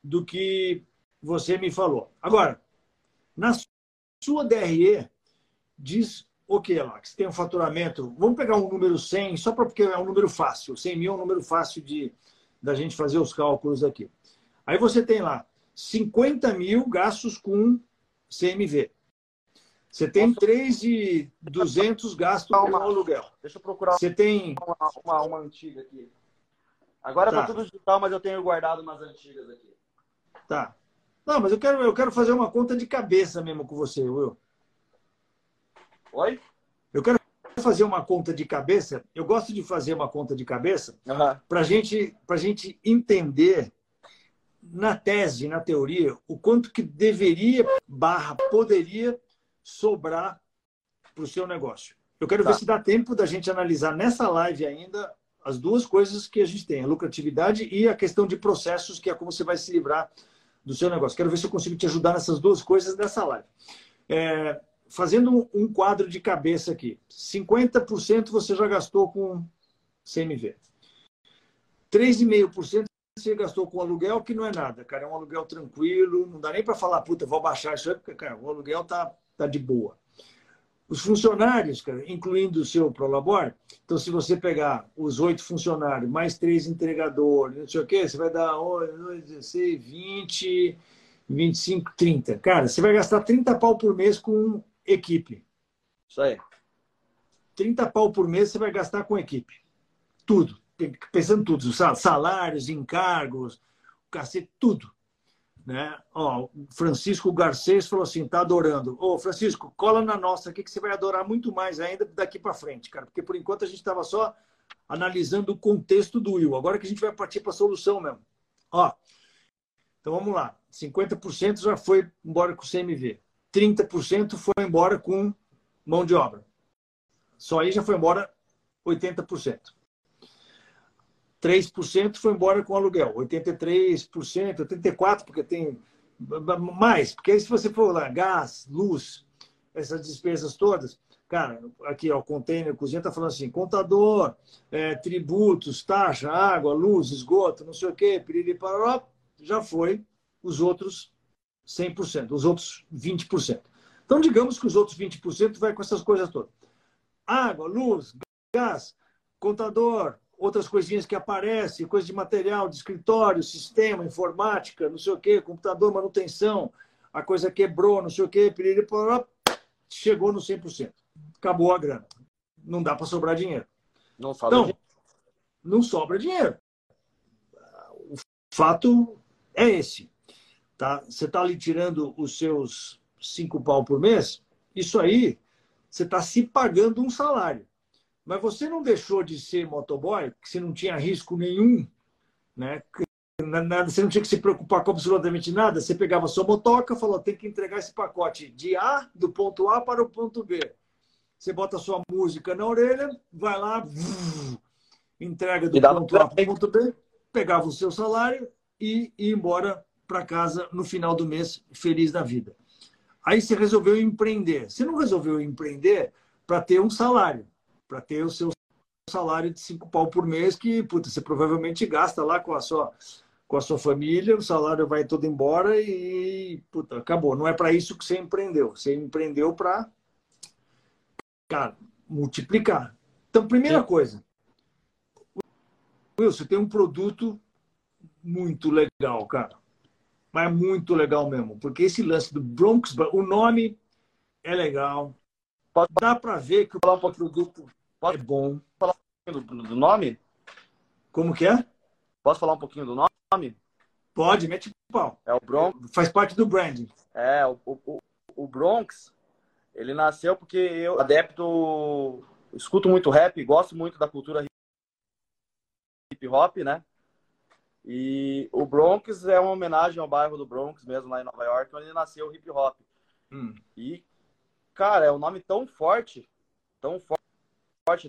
do que você me falou. Agora, na sua DRE diz o que, Alex? Tem um faturamento. Vamos pegar um número 100, só porque é um número fácil. 100 mil é um número fácil de da gente fazer os cálculos aqui. Aí você tem lá 50 mil gastos com CMV. Você tem 3,200 gastos com aluguel. Deixa eu procurar você tem... uma, uma, uma antiga aqui. Agora tá. tá tudo digital, mas eu tenho guardado umas antigas aqui. Tá. Não, mas eu quero, eu quero fazer uma conta de cabeça mesmo com você, Will. Oi? Eu quero fazer uma conta de cabeça. Eu gosto de fazer uma conta de cabeça uhum. para gente, a gente entender na tese, na teoria, o quanto que deveria barra poderia sobrar para o seu negócio. Eu quero tá. ver se dá tempo da gente analisar nessa live ainda as duas coisas que a gente tem, a lucratividade e a questão de processos, que é como você vai se livrar do seu negócio. Quero ver se eu consigo te ajudar nessas duas coisas nessa live. É, fazendo um quadro de cabeça aqui. 50% você já gastou com CMV. 3,5% você gastou com aluguel, que não é nada, cara. É um aluguel tranquilo, não dá nem para falar, puta, vou baixar isso aí, porque, cara, o aluguel tá, tá de boa. Os funcionários, cara, incluindo o seu Prolabor, então se você pegar os oito funcionários, mais três entregadores, não sei o quê, você vai dar 8, 16, 20, 25, 30. Cara, você vai gastar 30 pau por mês com equipe. Isso aí. 30 pau por mês você vai gastar com equipe. Tudo. Pensando tudo. Salários, encargos, cacete, tudo. Né? Ó, Francisco Garcês falou assim, tá adorando. Ô, Francisco, cola na nossa aqui que você vai adorar muito mais ainda daqui para frente, cara. Porque por enquanto a gente estava só analisando o contexto do Will. Agora que a gente vai partir para a solução mesmo. Ó, então vamos lá. 50% já foi embora com CMV. 30% foi embora com mão de obra. Só aí já foi embora 80%. 3% foi embora com aluguel, 83%, 84%, porque tem mais, porque aí se você for lá, gás, luz, essas despesas todas, cara, aqui ó, container, cozinha está falando assim, contador, é, tributos, taxa, água, luz, esgoto, não sei o quê, piriri, pararó, já foi os outros 100%, os outros 20%. Então, digamos que os outros 20% vai com essas coisas todas. Água, luz, gás, contador, outras coisinhas que aparecem, coisas de material, de escritório, sistema, informática, não sei o quê, computador, manutenção, a coisa quebrou, não sei o quê, piriri, chegou no 100%. Acabou a grana. Não dá para sobrar dinheiro. Não sobra então, dinheiro. Não sobra dinheiro. O fato é esse. Tá? Você está ali tirando os seus cinco pau por mês, isso aí você está se pagando um salário. Mas você não deixou de ser motoboy, que você não tinha risco nenhum, né? Você não tinha que se preocupar com absolutamente nada. Você pegava sua motoca, falou, tem que entregar esse pacote de A, do ponto A para o ponto B. Você bota sua música na orelha, vai lá, entrega do ponto A para o ponto B, pegava o seu salário e ia embora para casa no final do mês, feliz da vida. Aí você resolveu empreender. Você não resolveu empreender para ter um salário, para ter o seu salário de cinco pau por mês que puta, você provavelmente gasta lá com a sua com a sua família, o salário vai todo embora e puta, acabou. Não é para isso que você empreendeu. Você empreendeu para cara, multiplicar. Então, primeira Sim. coisa, Wilson, tem um produto muito legal, cara. Mas é muito legal mesmo, porque esse lance do Bronx, o nome é legal. Dá para ver que o produto é bom. Falar um pouquinho do, do nome? Como que é? Posso falar um pouquinho do nome? Pode, mete o pau. É o Bronx. Faz parte do branding. É, o, o, o Bronx, ele nasceu porque eu, adepto, escuto muito rap, gosto muito da cultura hip hop, né? E o Bronx é uma homenagem ao bairro do Bronx, mesmo lá em Nova York, onde nasceu o hip hop. Hum. E, cara, é um nome tão forte, tão forte,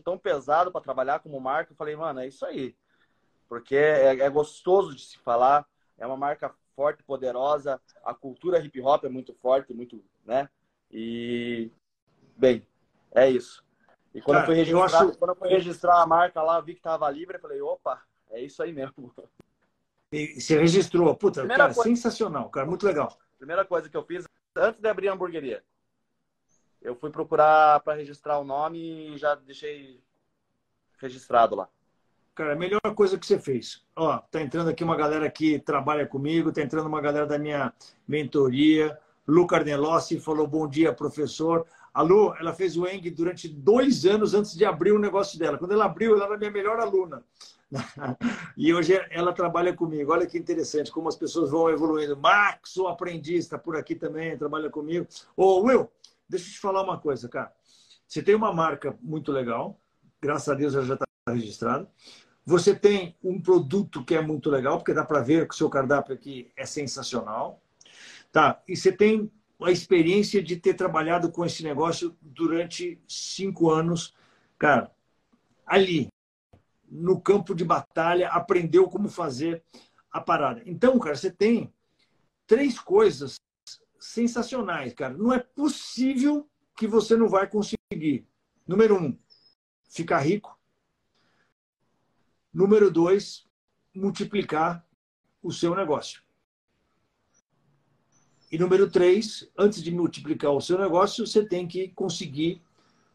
tão pesado para trabalhar como marca. Eu falei, mano, é isso aí. Porque é, é gostoso de se falar, é uma marca forte, poderosa, a cultura hip hop é muito forte, muito, né? E, bem, é isso. E quando, Cara, eu, fui registrar, eu acho... quando eu fui registrar a marca lá, vi que tava livre, eu falei, opa, é isso aí mesmo. E você registrou. Puta, Primeira cara, coisa... sensacional, cara, muito legal. Primeira coisa que eu fiz, antes de abrir a hamburgueria, eu fui procurar para registrar o nome e já deixei registrado lá. Cara, a melhor coisa que você fez. Ó, tá entrando aqui uma galera que trabalha comigo, tá entrando uma galera da minha mentoria. Lu Carnelossi falou bom dia, professor. A Lu, ela fez o ENG durante dois anos antes de abrir o negócio dela. Quando ela abriu, ela era minha melhor aluna. e hoje ela trabalha comigo. Olha que interessante como as pessoas vão evoluindo. Max, o aprendiz, está por aqui também, trabalha comigo. Ô, Will, deixa eu te falar uma coisa, cara. Você tem uma marca muito legal, graças a Deus ela já está registrada. Você tem um produto que é muito legal, porque dá para ver que o seu cardápio aqui é sensacional. Tá? E você tem a experiência de ter trabalhado com esse negócio durante cinco anos. Cara, ali, no campo de batalha, aprendeu como fazer a parada. Então, cara, você tem três coisas sensacionais, cara. Não é possível que você não vai conseguir. Número um, ficar rico. Número dois, multiplicar o seu negócio. E número três, antes de multiplicar o seu negócio, você tem que conseguir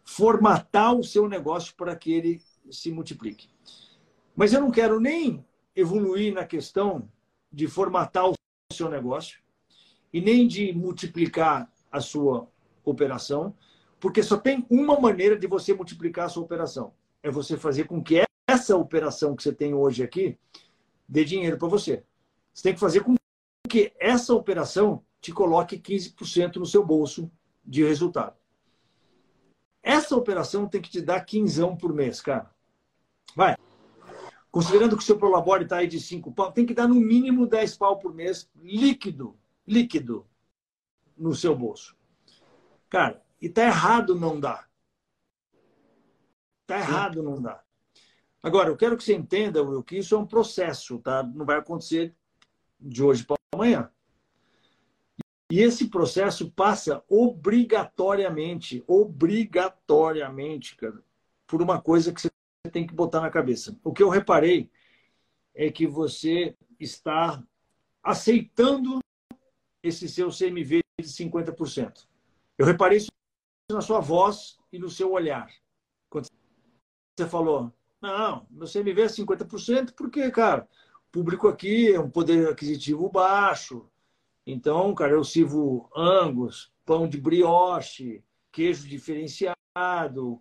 formatar o seu negócio para que ele se multiplique. Mas eu não quero nem evoluir na questão de formatar o seu negócio e nem de multiplicar a sua operação, porque só tem uma maneira de você multiplicar a sua operação. É você fazer com que essa operação que você tem hoje aqui dê dinheiro para você. Você tem que fazer com que essa operação te coloque 15% no seu bolso de resultado. Essa operação tem que te dar quinzão por mês, cara. Vai. Considerando que o seu Prolabore está aí de 5 pau, tem que dar no mínimo 10 pau por mês líquido, líquido no seu bolso. Cara, e tá errado não dar. Tá errado não dar. Agora, eu quero que você entenda, Will, que isso é um processo, tá? Não vai acontecer de hoje para amanhã. E esse processo passa obrigatoriamente, obrigatoriamente, cara, por uma coisa que você tem que botar na cabeça. O que eu reparei é que você está aceitando esse seu CMV de 50%. Eu reparei isso na sua voz e no seu olhar. Quando você falou, não, meu CMV é 50% porque, cara, o público aqui é um poder aquisitivo baixo, então, cara, eu sirvo angus, pão de brioche, queijo diferenciado,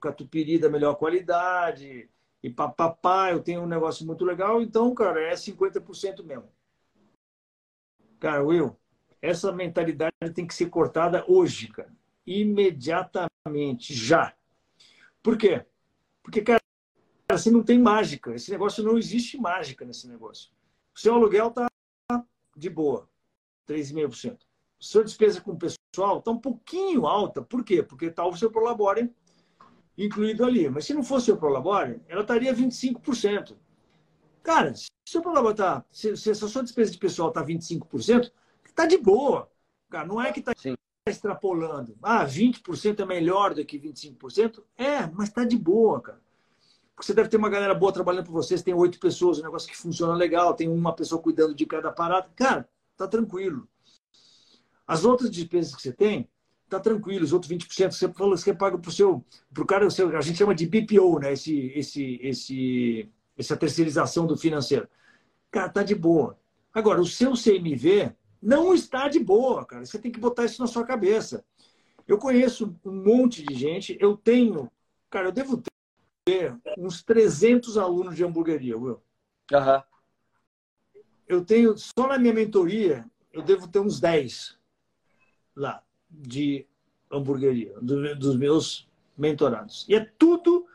catupiry da melhor qualidade, e papapá, eu tenho um negócio muito legal, então, cara, é 50% mesmo. Cara, Will, essa mentalidade tem que ser cortada hoje, cara. Imediatamente, já. Por quê? Porque, cara, você não tem mágica. Esse negócio não existe mágica nesse negócio. O seu aluguel tá de boa. 3,5%. Sua despesa com o pessoal está um pouquinho alta. Por quê? Porque está o seu Prolabore incluído ali. Mas se não fosse o Prolabore, ela estaria 25%. Cara, se o seu Prolabore está... Se, se a sua despesa de pessoal está 25%, está de boa. Cara, não é que está extrapolando. Ah, 20% é melhor do que 25%? É, mas está de boa, cara. Porque você deve ter uma galera boa trabalhando para vocês, tem oito pessoas, um negócio que funciona legal, tem uma pessoa cuidando de cada parada. Cara, tá tranquilo. As outras despesas que você tem, tá tranquilo. Os outros 20% que você falou, você paga para o seu. Pro cara, seu, a gente chama de BPO, né? Esse, esse, esse, essa terceirização do financeiro. Cara, tá de boa. Agora, o seu CMV não está de boa, cara. Você tem que botar isso na sua cabeça. Eu conheço um monte de gente, eu tenho, cara, eu devo ter uns 300 alunos de hamburgueria, Will. Uhum. Eu tenho, só na minha mentoria, eu devo ter uns 10 lá de hamburgueria, do, dos meus mentorados. E é tudo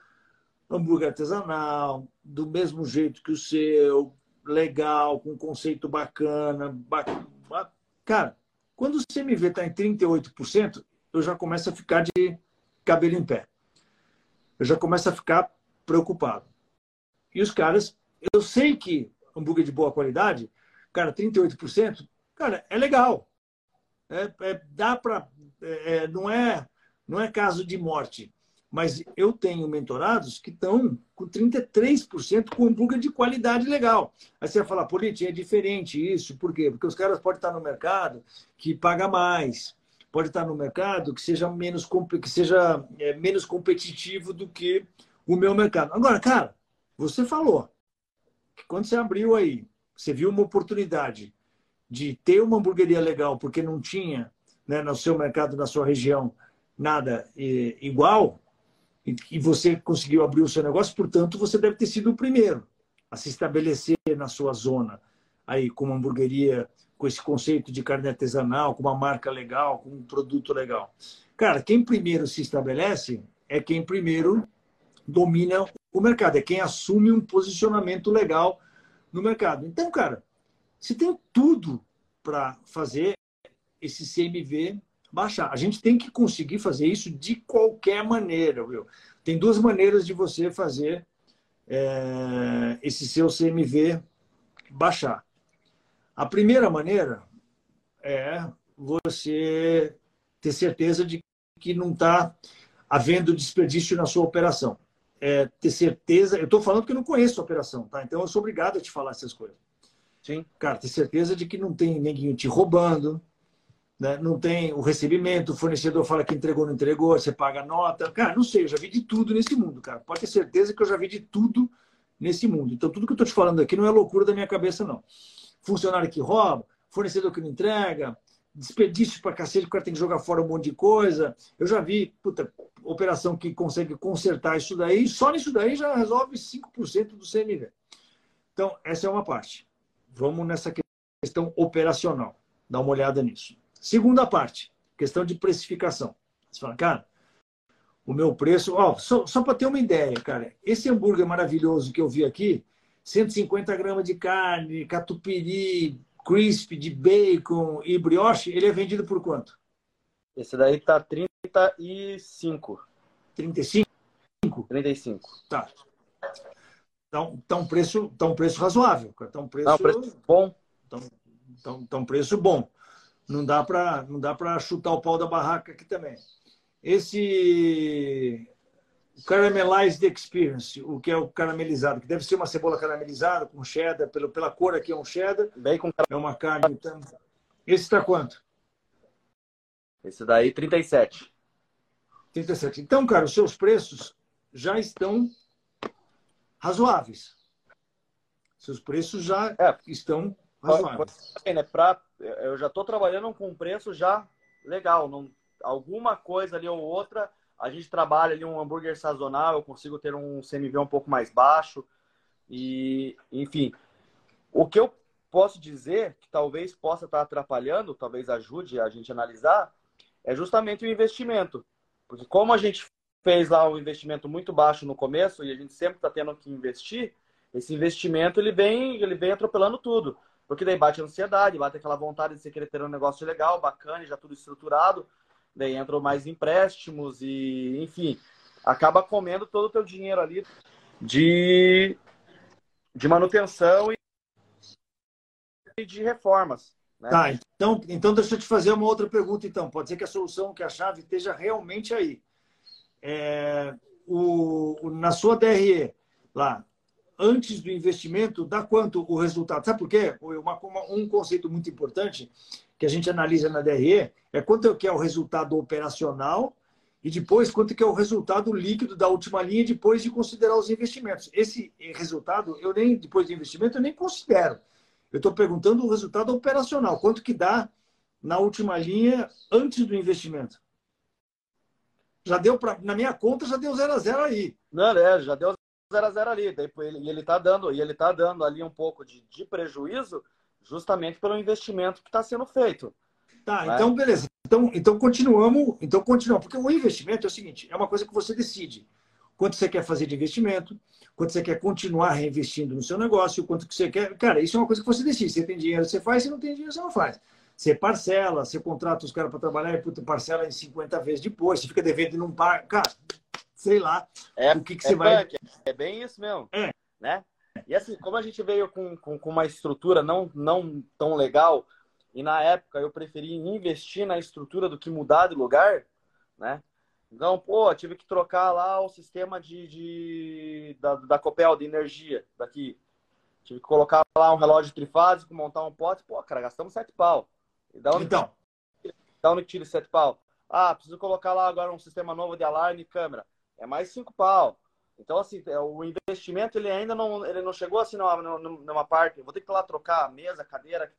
hambúrguer artesanal, do mesmo jeito que o seu, legal, com conceito bacana. bacana. Cara, quando o CMV está em 38%, eu já começo a ficar de cabelo em pé. Eu já começo a ficar preocupado. E os caras, eu sei que hambúrguer de boa qualidade, cara, 38%, cara, é legal. É, é dá para. É, é, não, é, não é caso de morte. Mas eu tenho mentorados que estão com 33% com hambúrguer de qualidade legal. Aí você vai falar, Politi, é diferente isso. Por quê? Porque os caras podem estar no mercado que paga mais, pode estar no mercado que seja menos, que seja, é, menos competitivo do que o meu mercado. Agora, cara, você falou que quando você abriu aí, você viu uma oportunidade de ter uma hamburgueria legal, porque não tinha né, no seu mercado, na sua região, nada é, igual, e você conseguiu abrir o seu negócio, portanto, você deve ter sido o primeiro a se estabelecer na sua zona, aí com uma hamburgueria, com esse conceito de carne artesanal, com uma marca legal, com um produto legal. Cara, quem primeiro se estabelece é quem primeiro domina o mercado, é quem assume um posicionamento legal no mercado. Então, cara, você tem tudo para fazer esse CMV baixar. A gente tem que conseguir fazer isso de qualquer maneira, viu? Tem duas maneiras de você fazer é, esse seu CMV baixar. A primeira maneira é você ter certeza de que não está havendo desperdício na sua operação. É, ter certeza. Eu estou falando que eu não conheço a operação, tá? Então eu sou obrigado a te falar essas coisas. Sim. Cara, ter certeza de que não tem ninguém te roubando, né? não tem o recebimento, o fornecedor fala que entregou, não entregou, você paga a nota. Cara, não sei, eu já vi de tudo nesse mundo, cara. Pode ter certeza que eu já vi de tudo nesse mundo. Então, tudo que eu estou te falando aqui não é loucura da minha cabeça, não. Funcionário que rouba, fornecedor que não entrega, desperdício para cacete, o cara tem que jogar fora um monte de coisa. Eu já vi, puta, operação que consegue consertar isso daí, só nisso daí já resolve 5% do CMV. Então, essa é uma parte. Vamos nessa questão operacional. Dá uma olhada nisso. Segunda parte, questão de precificação. Você fala, cara, o meu preço. Ó, só, só para ter uma ideia, cara, esse hambúrguer maravilhoso que eu vi aqui, 150 gramas de carne, catupiry, crisp de bacon e brioche, ele é vendido por quanto? Esse daí tá 35. 35? 35. Tá. Então, tá um preço, tá um preço razoável. Tá um preço, tá um preço bom. Tá, tá, tá um preço bom. Não dá para não dá para chutar o pau da barraca aqui também. Esse caramelized experience, o que é o caramelizado, que deve ser uma cebola caramelizada com cheddar, pelo, pela cor aqui é um cheddar. Bacon é uma carne. Então... Esse está quanto? Esse daí 37. 37. Então, cara, os seus preços já estão razoáveis. Seus preços já é. estão razoáveis. Né, pra, eu já estou trabalhando com um preço já legal. Não, alguma coisa ali ou outra, a gente trabalha ali um hambúrguer sazonal, eu consigo ter um CMV um pouco mais baixo. E, enfim, o que eu posso dizer, que talvez possa estar atrapalhando, talvez ajude a gente a analisar, é justamente o investimento. Porque como a gente fez lá um investimento muito baixo no começo e a gente sempre está tendo que investir, esse investimento ele vem, ele vem atropelando tudo. Porque daí bate a ansiedade, bate aquela vontade de você querer ter um negócio legal, bacana, já tudo estruturado. Daí entram mais empréstimos e, enfim, acaba comendo todo o teu dinheiro ali de, de manutenção e de reformas. Né? Tá, então, então deixa eu te fazer uma outra pergunta, então. Pode ser que a solução, que a chave esteja realmente aí. É, o, na sua DRE, lá, antes do investimento, dá quanto o resultado? Sabe por quê? Uma, um conceito muito importante que a gente analisa na DRE é quanto que é o resultado operacional e depois quanto que é o resultado líquido da última linha depois de considerar os investimentos. Esse resultado, eu nem depois do investimento, eu nem considero. Eu estou perguntando o resultado operacional, quanto que dá na última linha antes do investimento. Já deu para na minha conta já deu 0 a 0 aí. Não, é, já deu 0 a 0 ali, e ele, ele tá dando, e ele tá dando ali um pouco de, de prejuízo justamente pelo investimento que está sendo feito. Tá, né? então beleza. Então, então continuamos, então continuamos, porque o investimento é o seguinte, é uma coisa que você decide. Quanto você quer fazer de investimento, quanto você quer continuar reinvestindo no seu negócio, quanto que você quer. Cara, isso é uma coisa que você decide. Você tem dinheiro, você faz, se não tem dinheiro, você não faz. Você parcela, você contrata os caras para trabalhar e puta, parcela em 50 vezes depois, você fica devendo e não paga. Cara, sei lá é, o que, que é você vai. É bem isso mesmo. É. Né? E assim, como a gente veio com, com, com uma estrutura não, não tão legal, e na época eu preferi investir na estrutura do que mudar de lugar, né? Então, pô, tive que trocar lá o sistema de, de da, da Copel, de energia daqui. Tive que colocar lá um relógio trifásico, montar um pote. Pô, cara, gastamos sete pau. E da onde, então. Da onde tira sete pau? Ah, preciso colocar lá agora um sistema novo de alarme e câmera. É mais cinco pau. Então, assim, é, o investimento, ele ainda não, ele não chegou assim numa, numa parte. vou ter que ir lá trocar a mesa, a cadeira,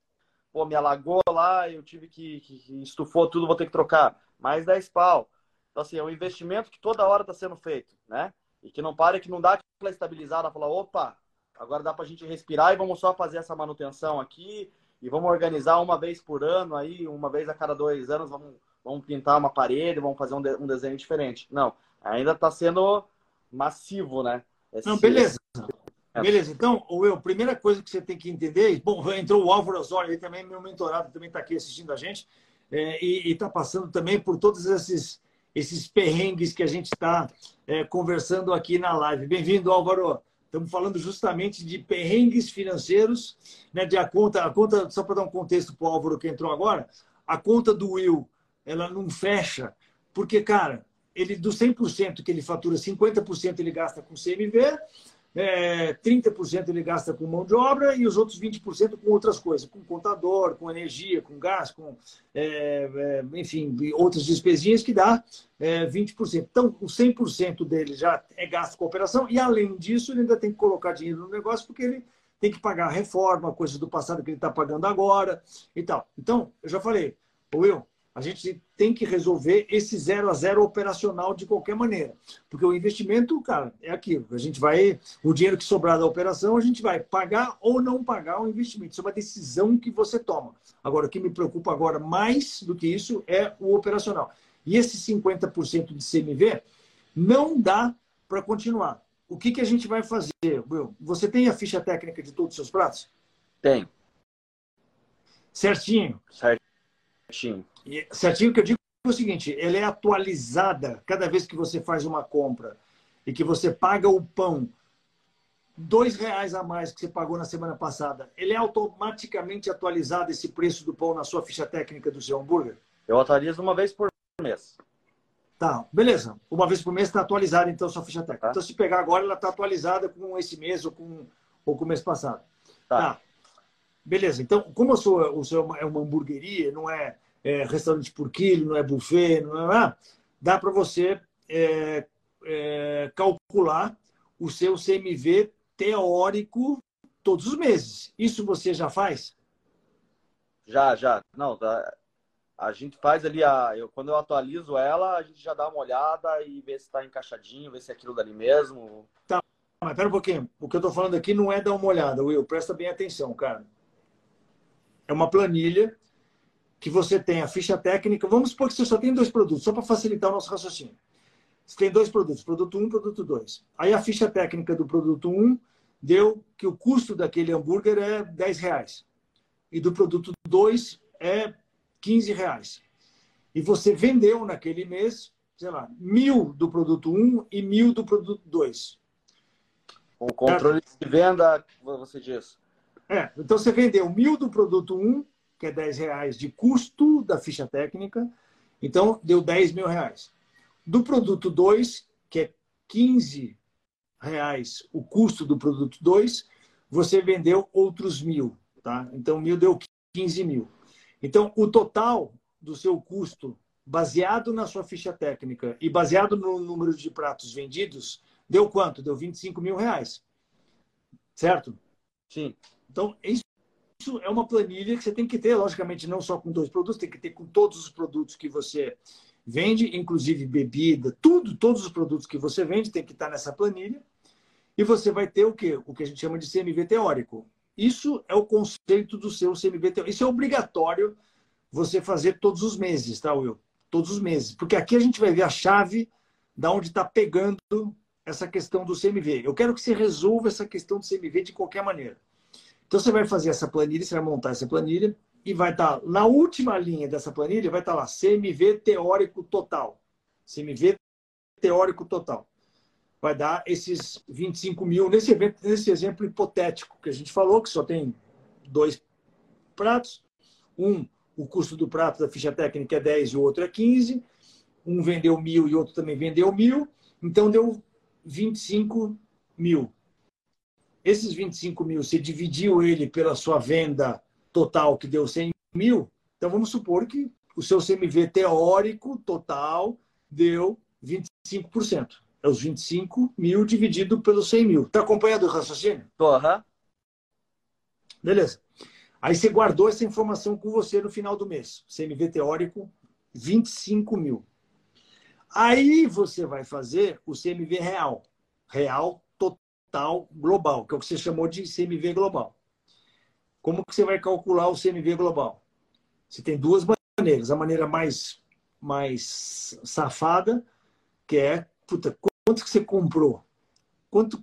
pô, me alagou lá, eu tive que, que estufou tudo, vou ter que trocar. Mais 10 pau. Então, assim, é um investimento que toda hora está sendo feito, né? E que não para, que não dá aquela estabilizada, falar, opa, agora dá para a gente respirar e vamos só fazer essa manutenção aqui e vamos organizar uma vez por ano aí, uma vez a cada dois anos, vamos, vamos pintar uma parede, vamos fazer um, de, um desenho diferente. Não, ainda está sendo massivo, né? Esse... Não, beleza. É. Beleza, então, Will, primeira coisa que você tem que entender, bom, entrou o Álvaro Osório, ele também, meu mentorado, também está aqui assistindo a gente, é, e está passando também por todos esses, esses perrengues que a gente está é, conversando aqui na live. Bem-vindo, Álvaro. Estamos falando justamente de perrengues financeiros, né, de a conta, a conta, só para dar um contexto para o Álvaro que entrou agora, a conta do Will, ela não fecha, porque, cara, ele do 100% que ele fatura, 50% ele gasta com CMV, é, 30% ele gasta com mão de obra e os outros 20% com outras coisas, com contador, com energia, com gás, com, é, é, enfim, outras despesinhas que dá é, 20%. Então, o 100% dele já é gasto com operação e, além disso, ele ainda tem que colocar dinheiro no negócio porque ele tem que pagar a reforma, coisas do passado que ele está pagando agora e tal. Então, eu já falei, Will, a gente tem que resolver esse zero a zero operacional de qualquer maneira. Porque o investimento, cara, é aquilo. A gente vai, o dinheiro que sobrar da operação, a gente vai pagar ou não pagar o investimento. Isso é uma decisão que você toma. Agora, o que me preocupa agora mais do que isso é o operacional. E esse 50% de CMV não dá para continuar. O que, que a gente vai fazer, Will? Você tem a ficha técnica de todos os seus pratos? Tem. Certinho? Certinho. E, certinho que eu digo é o seguinte, ela é atualizada cada vez que você faz uma compra e que você paga o pão dois reais a mais que você pagou na semana passada, ele é automaticamente atualizado esse preço do pão na sua ficha técnica do seu hambúrguer? Eu atualizo uma vez por mês. Tá, beleza. Uma vez por mês está atualizada então sua ficha técnica. Tá. Então se pegar agora, ela está atualizada com esse mês ou com, ou com o mês passado. Tá. tá. Beleza. Então, como o seu é uma hamburgueria, não é é, restaurante por quilo, não é buffet, não é, dá para você é, é, calcular o seu CMV teórico todos os meses. Isso você já faz? Já, já. Não, tá. a gente faz ali, a, eu, quando eu atualizo ela, a gente já dá uma olhada e vê se está encaixadinho, vê se é aquilo dali mesmo. Tá, mas pera um pouquinho. O que eu estou falando aqui não é dar uma olhada, Will. Presta bem atenção, cara. É uma planilha que você tem a ficha técnica. Vamos supor que você só tem dois produtos, só para facilitar o nosso raciocínio. Você tem dois produtos, produto 1 um, produto 2. Aí a ficha técnica do produto 1 um deu que o custo daquele hambúrguer é 10 reais. E do produto 2 é 15 reais. E você vendeu naquele mês, sei lá, mil do produto 1 um e mil do produto 2. O controle de venda, você diz. É, então você vendeu mil do produto 1 que é 10 reais de custo da ficha técnica, então deu 10 mil reais. Do produto 2, que é 15 reais o custo do produto 2, você vendeu outros mil, tá? Então mil deu 15 mil. Então o total do seu custo, baseado na sua ficha técnica e baseado no número de pratos vendidos, deu quanto? Deu 25 mil reais. Certo? Sim. Então, isso é uma planilha que você tem que ter, logicamente, não só com dois produtos, tem que ter com todos os produtos que você vende, inclusive bebida, tudo, todos os produtos que você vende tem que estar nessa planilha. E você vai ter o quê? O que a gente chama de CMV teórico. Isso é o conceito do seu CMV teórico. Isso é obrigatório você fazer todos os meses, tá, Will? Todos os meses. Porque aqui a gente vai ver a chave da onde está pegando essa questão do CMV. Eu quero que você resolva essa questão do CMV de qualquer maneira. Então você vai fazer essa planilha, você vai montar essa planilha e vai estar tá, na última linha dessa planilha, vai estar tá lá CMV teórico total. CMV teórico total. Vai dar esses 25 mil nesse, evento, nesse exemplo hipotético que a gente falou, que só tem dois pratos. Um, o custo do prato da ficha técnica é 10 e o outro é 15. Um vendeu mil e outro também vendeu mil. Então deu 25 mil. Esses 25 mil, você dividiu ele pela sua venda total, que deu 100 mil. Então, vamos supor que o seu CMV teórico total deu 25%. É os 25 mil dividido pelos 100 mil. Está acompanhando o raciocínio? Uhum. Beleza. Aí você guardou essa informação com você no final do mês. CMV teórico, 25 mil. Aí você vai fazer o CMV real. Real total global, que é o que você chamou de CMV global. Como que você vai calcular o CMV global? Você tem duas maneiras. A maneira mais, mais safada, que é, puta, quanto que você comprou? Quanto,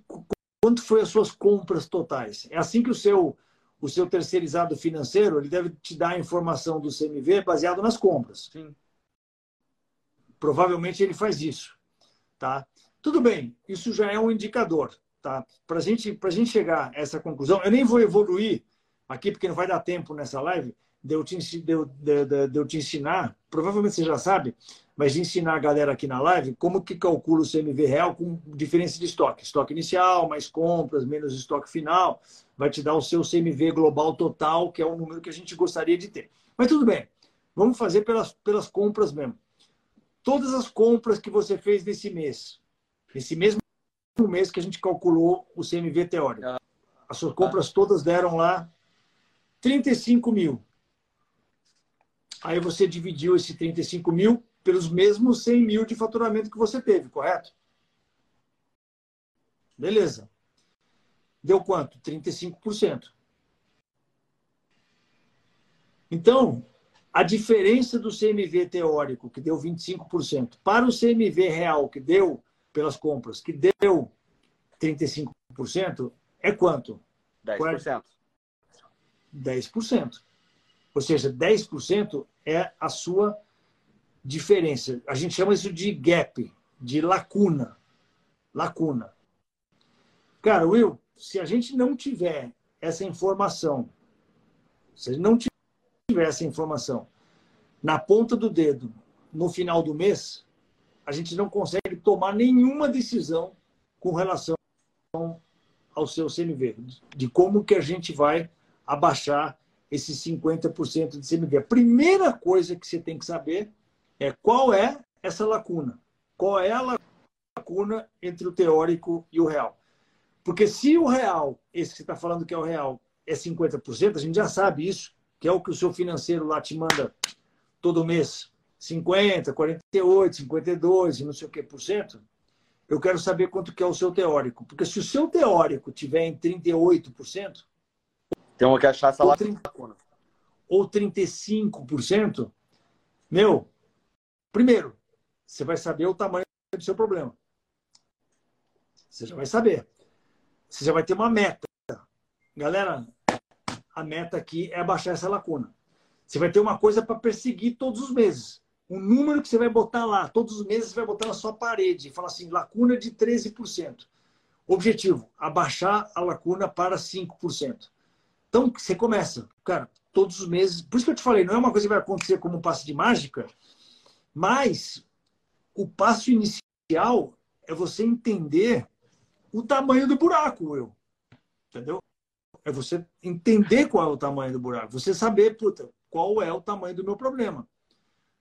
quanto foi as suas compras totais? É assim que o seu, o seu terceirizado financeiro ele deve te dar a informação do CMV baseado nas compras. Sim. Provavelmente ele faz isso. Tá? Tudo bem, isso já é um indicador. Tá? Para gente, a gente chegar a essa conclusão, eu nem vou evoluir aqui, porque não vai dar tempo nessa live, de eu te, de, de, de, de eu te ensinar, provavelmente você já sabe, mas de ensinar a galera aqui na live como que calcula o CMV real com diferença de estoque. Estoque inicial, mais compras, menos estoque final, vai te dar o seu CMV global total, que é o número que a gente gostaria de ter. Mas tudo bem, vamos fazer pelas, pelas compras mesmo. Todas as compras que você fez nesse mês, nesse mesmo mês que a gente calculou o CMV teórico. As suas compras todas deram lá 35 mil. Aí você dividiu esse 35 mil pelos mesmos 100 mil de faturamento que você teve, correto? Beleza. Deu quanto? 35%. Então, a diferença do CMV teórico, que deu 25%, para o CMV real, que deu pelas compras, que deu 35%, é quanto? 10%. 10%. Ou seja, 10% é a sua diferença. A gente chama isso de gap, de lacuna. Lacuna. Cara, Will, se a gente não tiver essa informação, se a gente não tiver essa informação na ponta do dedo no final do mês, a gente não consegue tomar nenhuma decisão com relação ao seu CMV, de como que a gente vai abaixar esses 50% de CMV. A primeira coisa que você tem que saber é qual é essa lacuna. Qual é a lacuna entre o teórico e o real. Porque se o real, esse que você está falando que é o real, é 50%, a gente já sabe isso, que é o que o seu financeiro lá te manda todo mês. 50, 48, 52 e não sei o que por cento. Eu quero saber quanto que é o seu teórico. Porque se o seu teórico tiver em 38%, temos que achar essa 30, ou 35%, meu, primeiro, você vai saber o tamanho do seu problema. Você já vai saber. Você já vai ter uma meta. Galera, a meta aqui é abaixar essa lacuna. Você vai ter uma coisa para perseguir todos os meses. Um número que você vai botar lá, todos os meses você vai botar na sua parede. Fala assim, lacuna de 13%. Objetivo, abaixar a lacuna para 5%. Então, você começa, cara, todos os meses. Por isso que eu te falei, não é uma coisa que vai acontecer como um passe de mágica, mas o passo inicial é você entender o tamanho do buraco, eu. Entendeu? É você entender qual é o tamanho do buraco. Você saber, puta, qual é o tamanho do meu problema.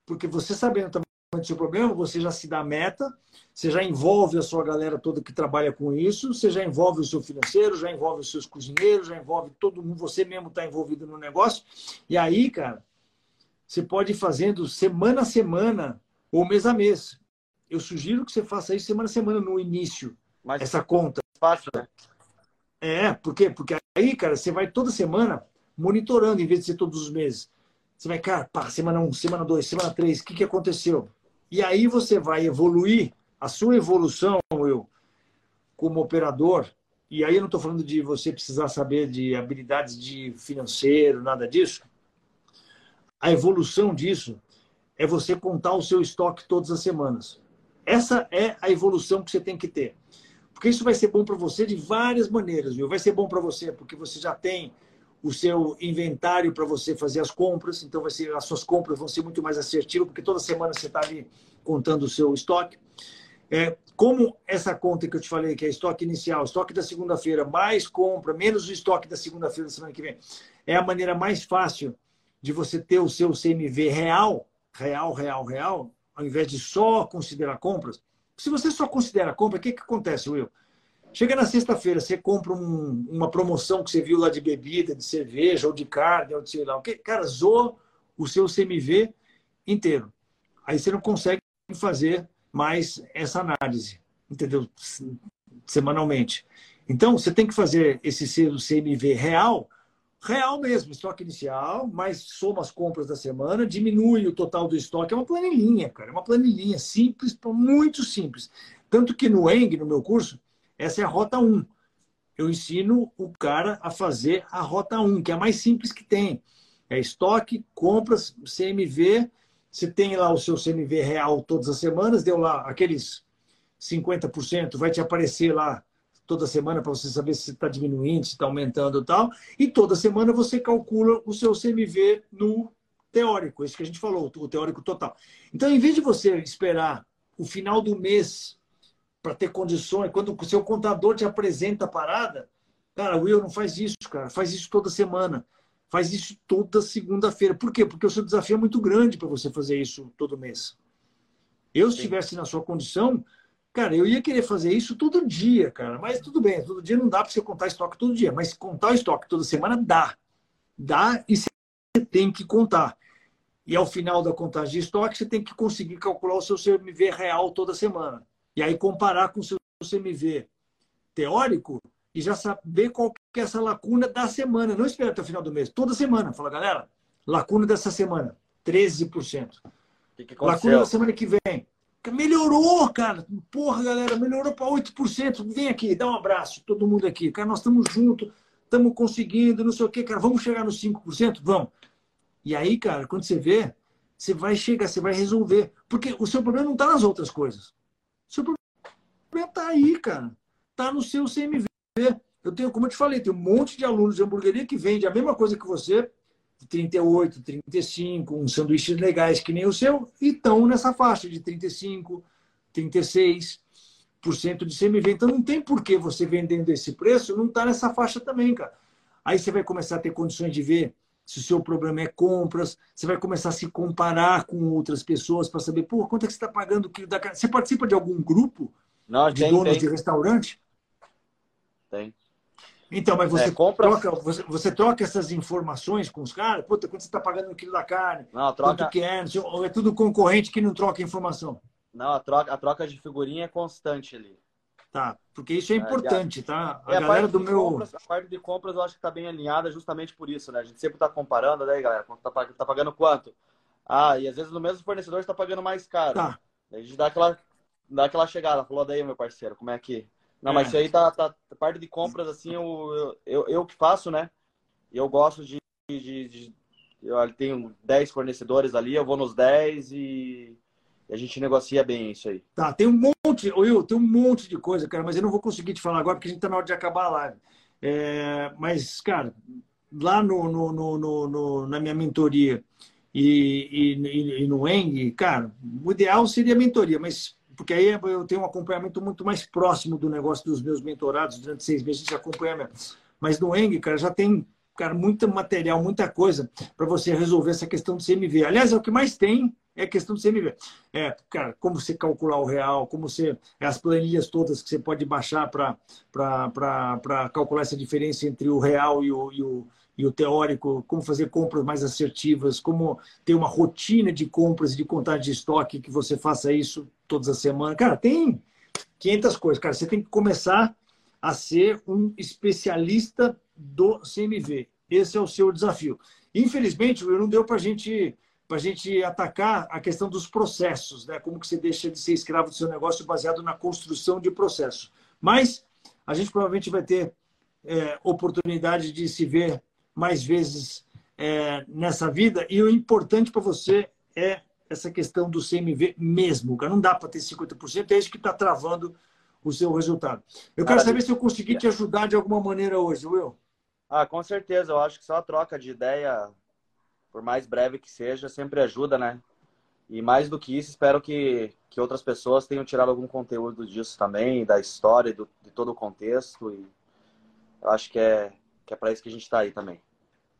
Porque você sabendo o tamanho do seu problema, você já se dá meta, você já envolve a sua galera toda que trabalha com isso, você já envolve o seu financeiro, já envolve os seus cozinheiros, já envolve todo mundo, você mesmo está envolvido no negócio. E aí, cara, você pode ir fazendo semana a semana ou mês a mês. Eu sugiro que você faça isso semana a semana no início, Mas essa conta. Fácil, né? É, por quê? Porque aí, cara, você vai toda semana monitorando, em vez de ser todos os meses. Você vai, cara, pá, semana 1, um, semana 2, semana 3, o que, que aconteceu? E aí você vai evoluir, a sua evolução, eu, como operador, e aí eu não estou falando de você precisar saber de habilidades de financeiro, nada disso. A evolução disso é você contar o seu estoque todas as semanas. Essa é a evolução que você tem que ter. Porque isso vai ser bom para você de várias maneiras, viu? Vai ser bom para você porque você já tem o seu inventário para você fazer as compras, então vai ser, as suas compras vão ser muito mais assertivas, porque toda semana você está ali contando o seu estoque. É, como essa conta que eu te falei, que é estoque inicial, estoque da segunda-feira, mais compra, menos o estoque da segunda-feira da semana que vem, é a maneira mais fácil de você ter o seu CMV real, real, real, real, ao invés de só considerar compras. Se você só considera compra, o que, que acontece, Will? Chega na sexta-feira, você compra um, uma promoção que você viu lá de bebida, de cerveja, ou de carne, ou de sei lá o que. Cara, zoa o seu CMV inteiro. Aí você não consegue fazer mais essa análise, entendeu? Semanalmente. Então, você tem que fazer esse seu CMV real, real mesmo, estoque inicial, mais soma as compras da semana, diminui o total do estoque. É uma planilhinha, cara. É uma planilhinha simples, muito simples. Tanto que no ENG, no meu curso, essa é a rota 1. Eu ensino o cara a fazer a rota 1, que é a mais simples que tem. É estoque, compras, CMV. Você tem lá o seu CMV real todas as semanas, deu lá aqueles 50%, vai te aparecer lá toda semana para você saber se está diminuindo, se está aumentando e tal. E toda semana você calcula o seu CMV no teórico, isso que a gente falou, o teórico total. Então, em vez de você esperar o final do mês para ter condições. Quando o seu contador te apresenta a parada, cara, Will, não faz isso, cara. Faz isso toda semana. Faz isso toda segunda-feira. Por quê? Porque o seu desafio é muito grande para você fazer isso todo mês. Eu, se estivesse na sua condição, cara, eu ia querer fazer isso todo dia, cara. Mas tudo bem, todo dia não dá para você contar estoque todo dia. Mas contar o estoque toda semana dá. Dá e você tem que contar. E ao final da contagem de estoque, você tem que conseguir calcular o seu CMV real toda semana. E aí comparar com o seu CMV teórico e já saber qual que é essa lacuna da semana. Não espera até o final do mês. Toda semana. Fala, galera, lacuna dessa semana, 13%. Que que lacuna da semana que vem. Melhorou, cara. Porra, galera, melhorou para 8%. Vem aqui, dá um abraço, todo mundo aqui. Cara, nós estamos juntos, estamos conseguindo, não sei o quê, cara. Vamos chegar nos 5%? Vamos. E aí, cara, quando você vê, você vai chegar, você vai resolver. Porque o seu problema não está nas outras coisas. Problema está aí, cara. Está no seu CMV. Eu tenho, como eu te falei, tem um monte de alunos de hamburgueria que vende a mesma coisa que você, 38, 35, uns sanduíches legais que nem o seu, e estão nessa faixa de 35, 36% de CMV. Então não tem por que você vendendo esse preço não está nessa faixa também, cara. Aí você vai começar a ter condições de ver se o seu problema é compras, você vai começar a se comparar com outras pessoas para saber, pô, quanto é que você está pagando o quilo da carne? Você participa de algum grupo Não, de tem, donos tem. de restaurante? Tem. Então, mas você, é, compra... troca, você, você, troca essas informações com os caras? Puta, quanto você está pagando o quilo da carne? Não, troca... Quanto que é? Ou é tudo concorrente que não troca informação? Não, a troca, a troca de figurinha é constante ali. Tá, porque isso é, é importante, tá? A é, galera a do meu. Compras, a parte de compras eu acho que tá bem alinhada justamente por isso, né? A gente sempre tá comparando, né, galera? Tá, tá pagando quanto? Ah, e às vezes no mesmo fornecedor está pagando mais caro. Tá. A gente dá aquela, dá aquela chegada, falou daí, meu parceiro, como é que. Não, é. mas isso aí tá, tá. Parte de compras, assim, eu, eu, eu que faço, né? Eu gosto de. de, de eu tenho 10 fornecedores ali, eu vou nos 10 e e a gente negocia bem isso aí. Tá, tem um monte, Will, tem um monte de coisa, cara, mas eu não vou conseguir te falar agora porque a gente tá na hora de acabar a live. É, mas, cara, lá no, no, no, no na minha mentoria e, e, e no ENG, cara, o ideal seria a mentoria, mas porque aí eu tenho um acompanhamento muito mais próximo do negócio dos meus mentorados, durante seis meses a gente acompanha. Mas no ENG, cara, já tem cara, muito material, muita coisa para você resolver essa questão do CMV. Aliás, é o que mais tem é a questão do CMV. É, cara, como você calcular o real, como você. As planilhas todas que você pode baixar para calcular essa diferença entre o real e o, e o, e o teórico, como fazer compras mais assertivas, como ter uma rotina de compras e de contagem de estoque que você faça isso todas as semanas. Cara, tem 500 coisas. Cara, você tem que começar a ser um especialista do CMV. Esse é o seu desafio. Infelizmente, não deu para a gente para gente atacar a questão dos processos, né? Como que você deixa de ser escravo do seu negócio baseado na construção de processos. Mas a gente provavelmente vai ter é, oportunidade de se ver mais vezes é, nessa vida. E o importante para você é essa questão do CMV mesmo. Não dá para ter 50%, é isso que está travando o seu resultado. Eu quero saber se eu consegui te ajudar de alguma maneira hoje, Will. Ah, com certeza. Eu acho que só a troca de ideia, por mais breve que seja, sempre ajuda, né? E mais do que isso, espero que, que outras pessoas tenham tirado algum conteúdo disso também, da história, do, de todo o contexto. E eu acho que é, que é para isso que a gente está aí também.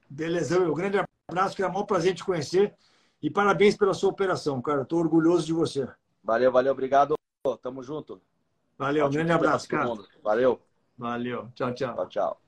Beleza, Will. Grande abraço, que é um prazer te conhecer. E parabéns pela sua operação, cara. Estou orgulhoso de você. Valeu, valeu. Obrigado. Tamo junto. Valeu, um grande abraço, cara. Valeu. Valeu. Tchau, tchau. Tchau, tchau.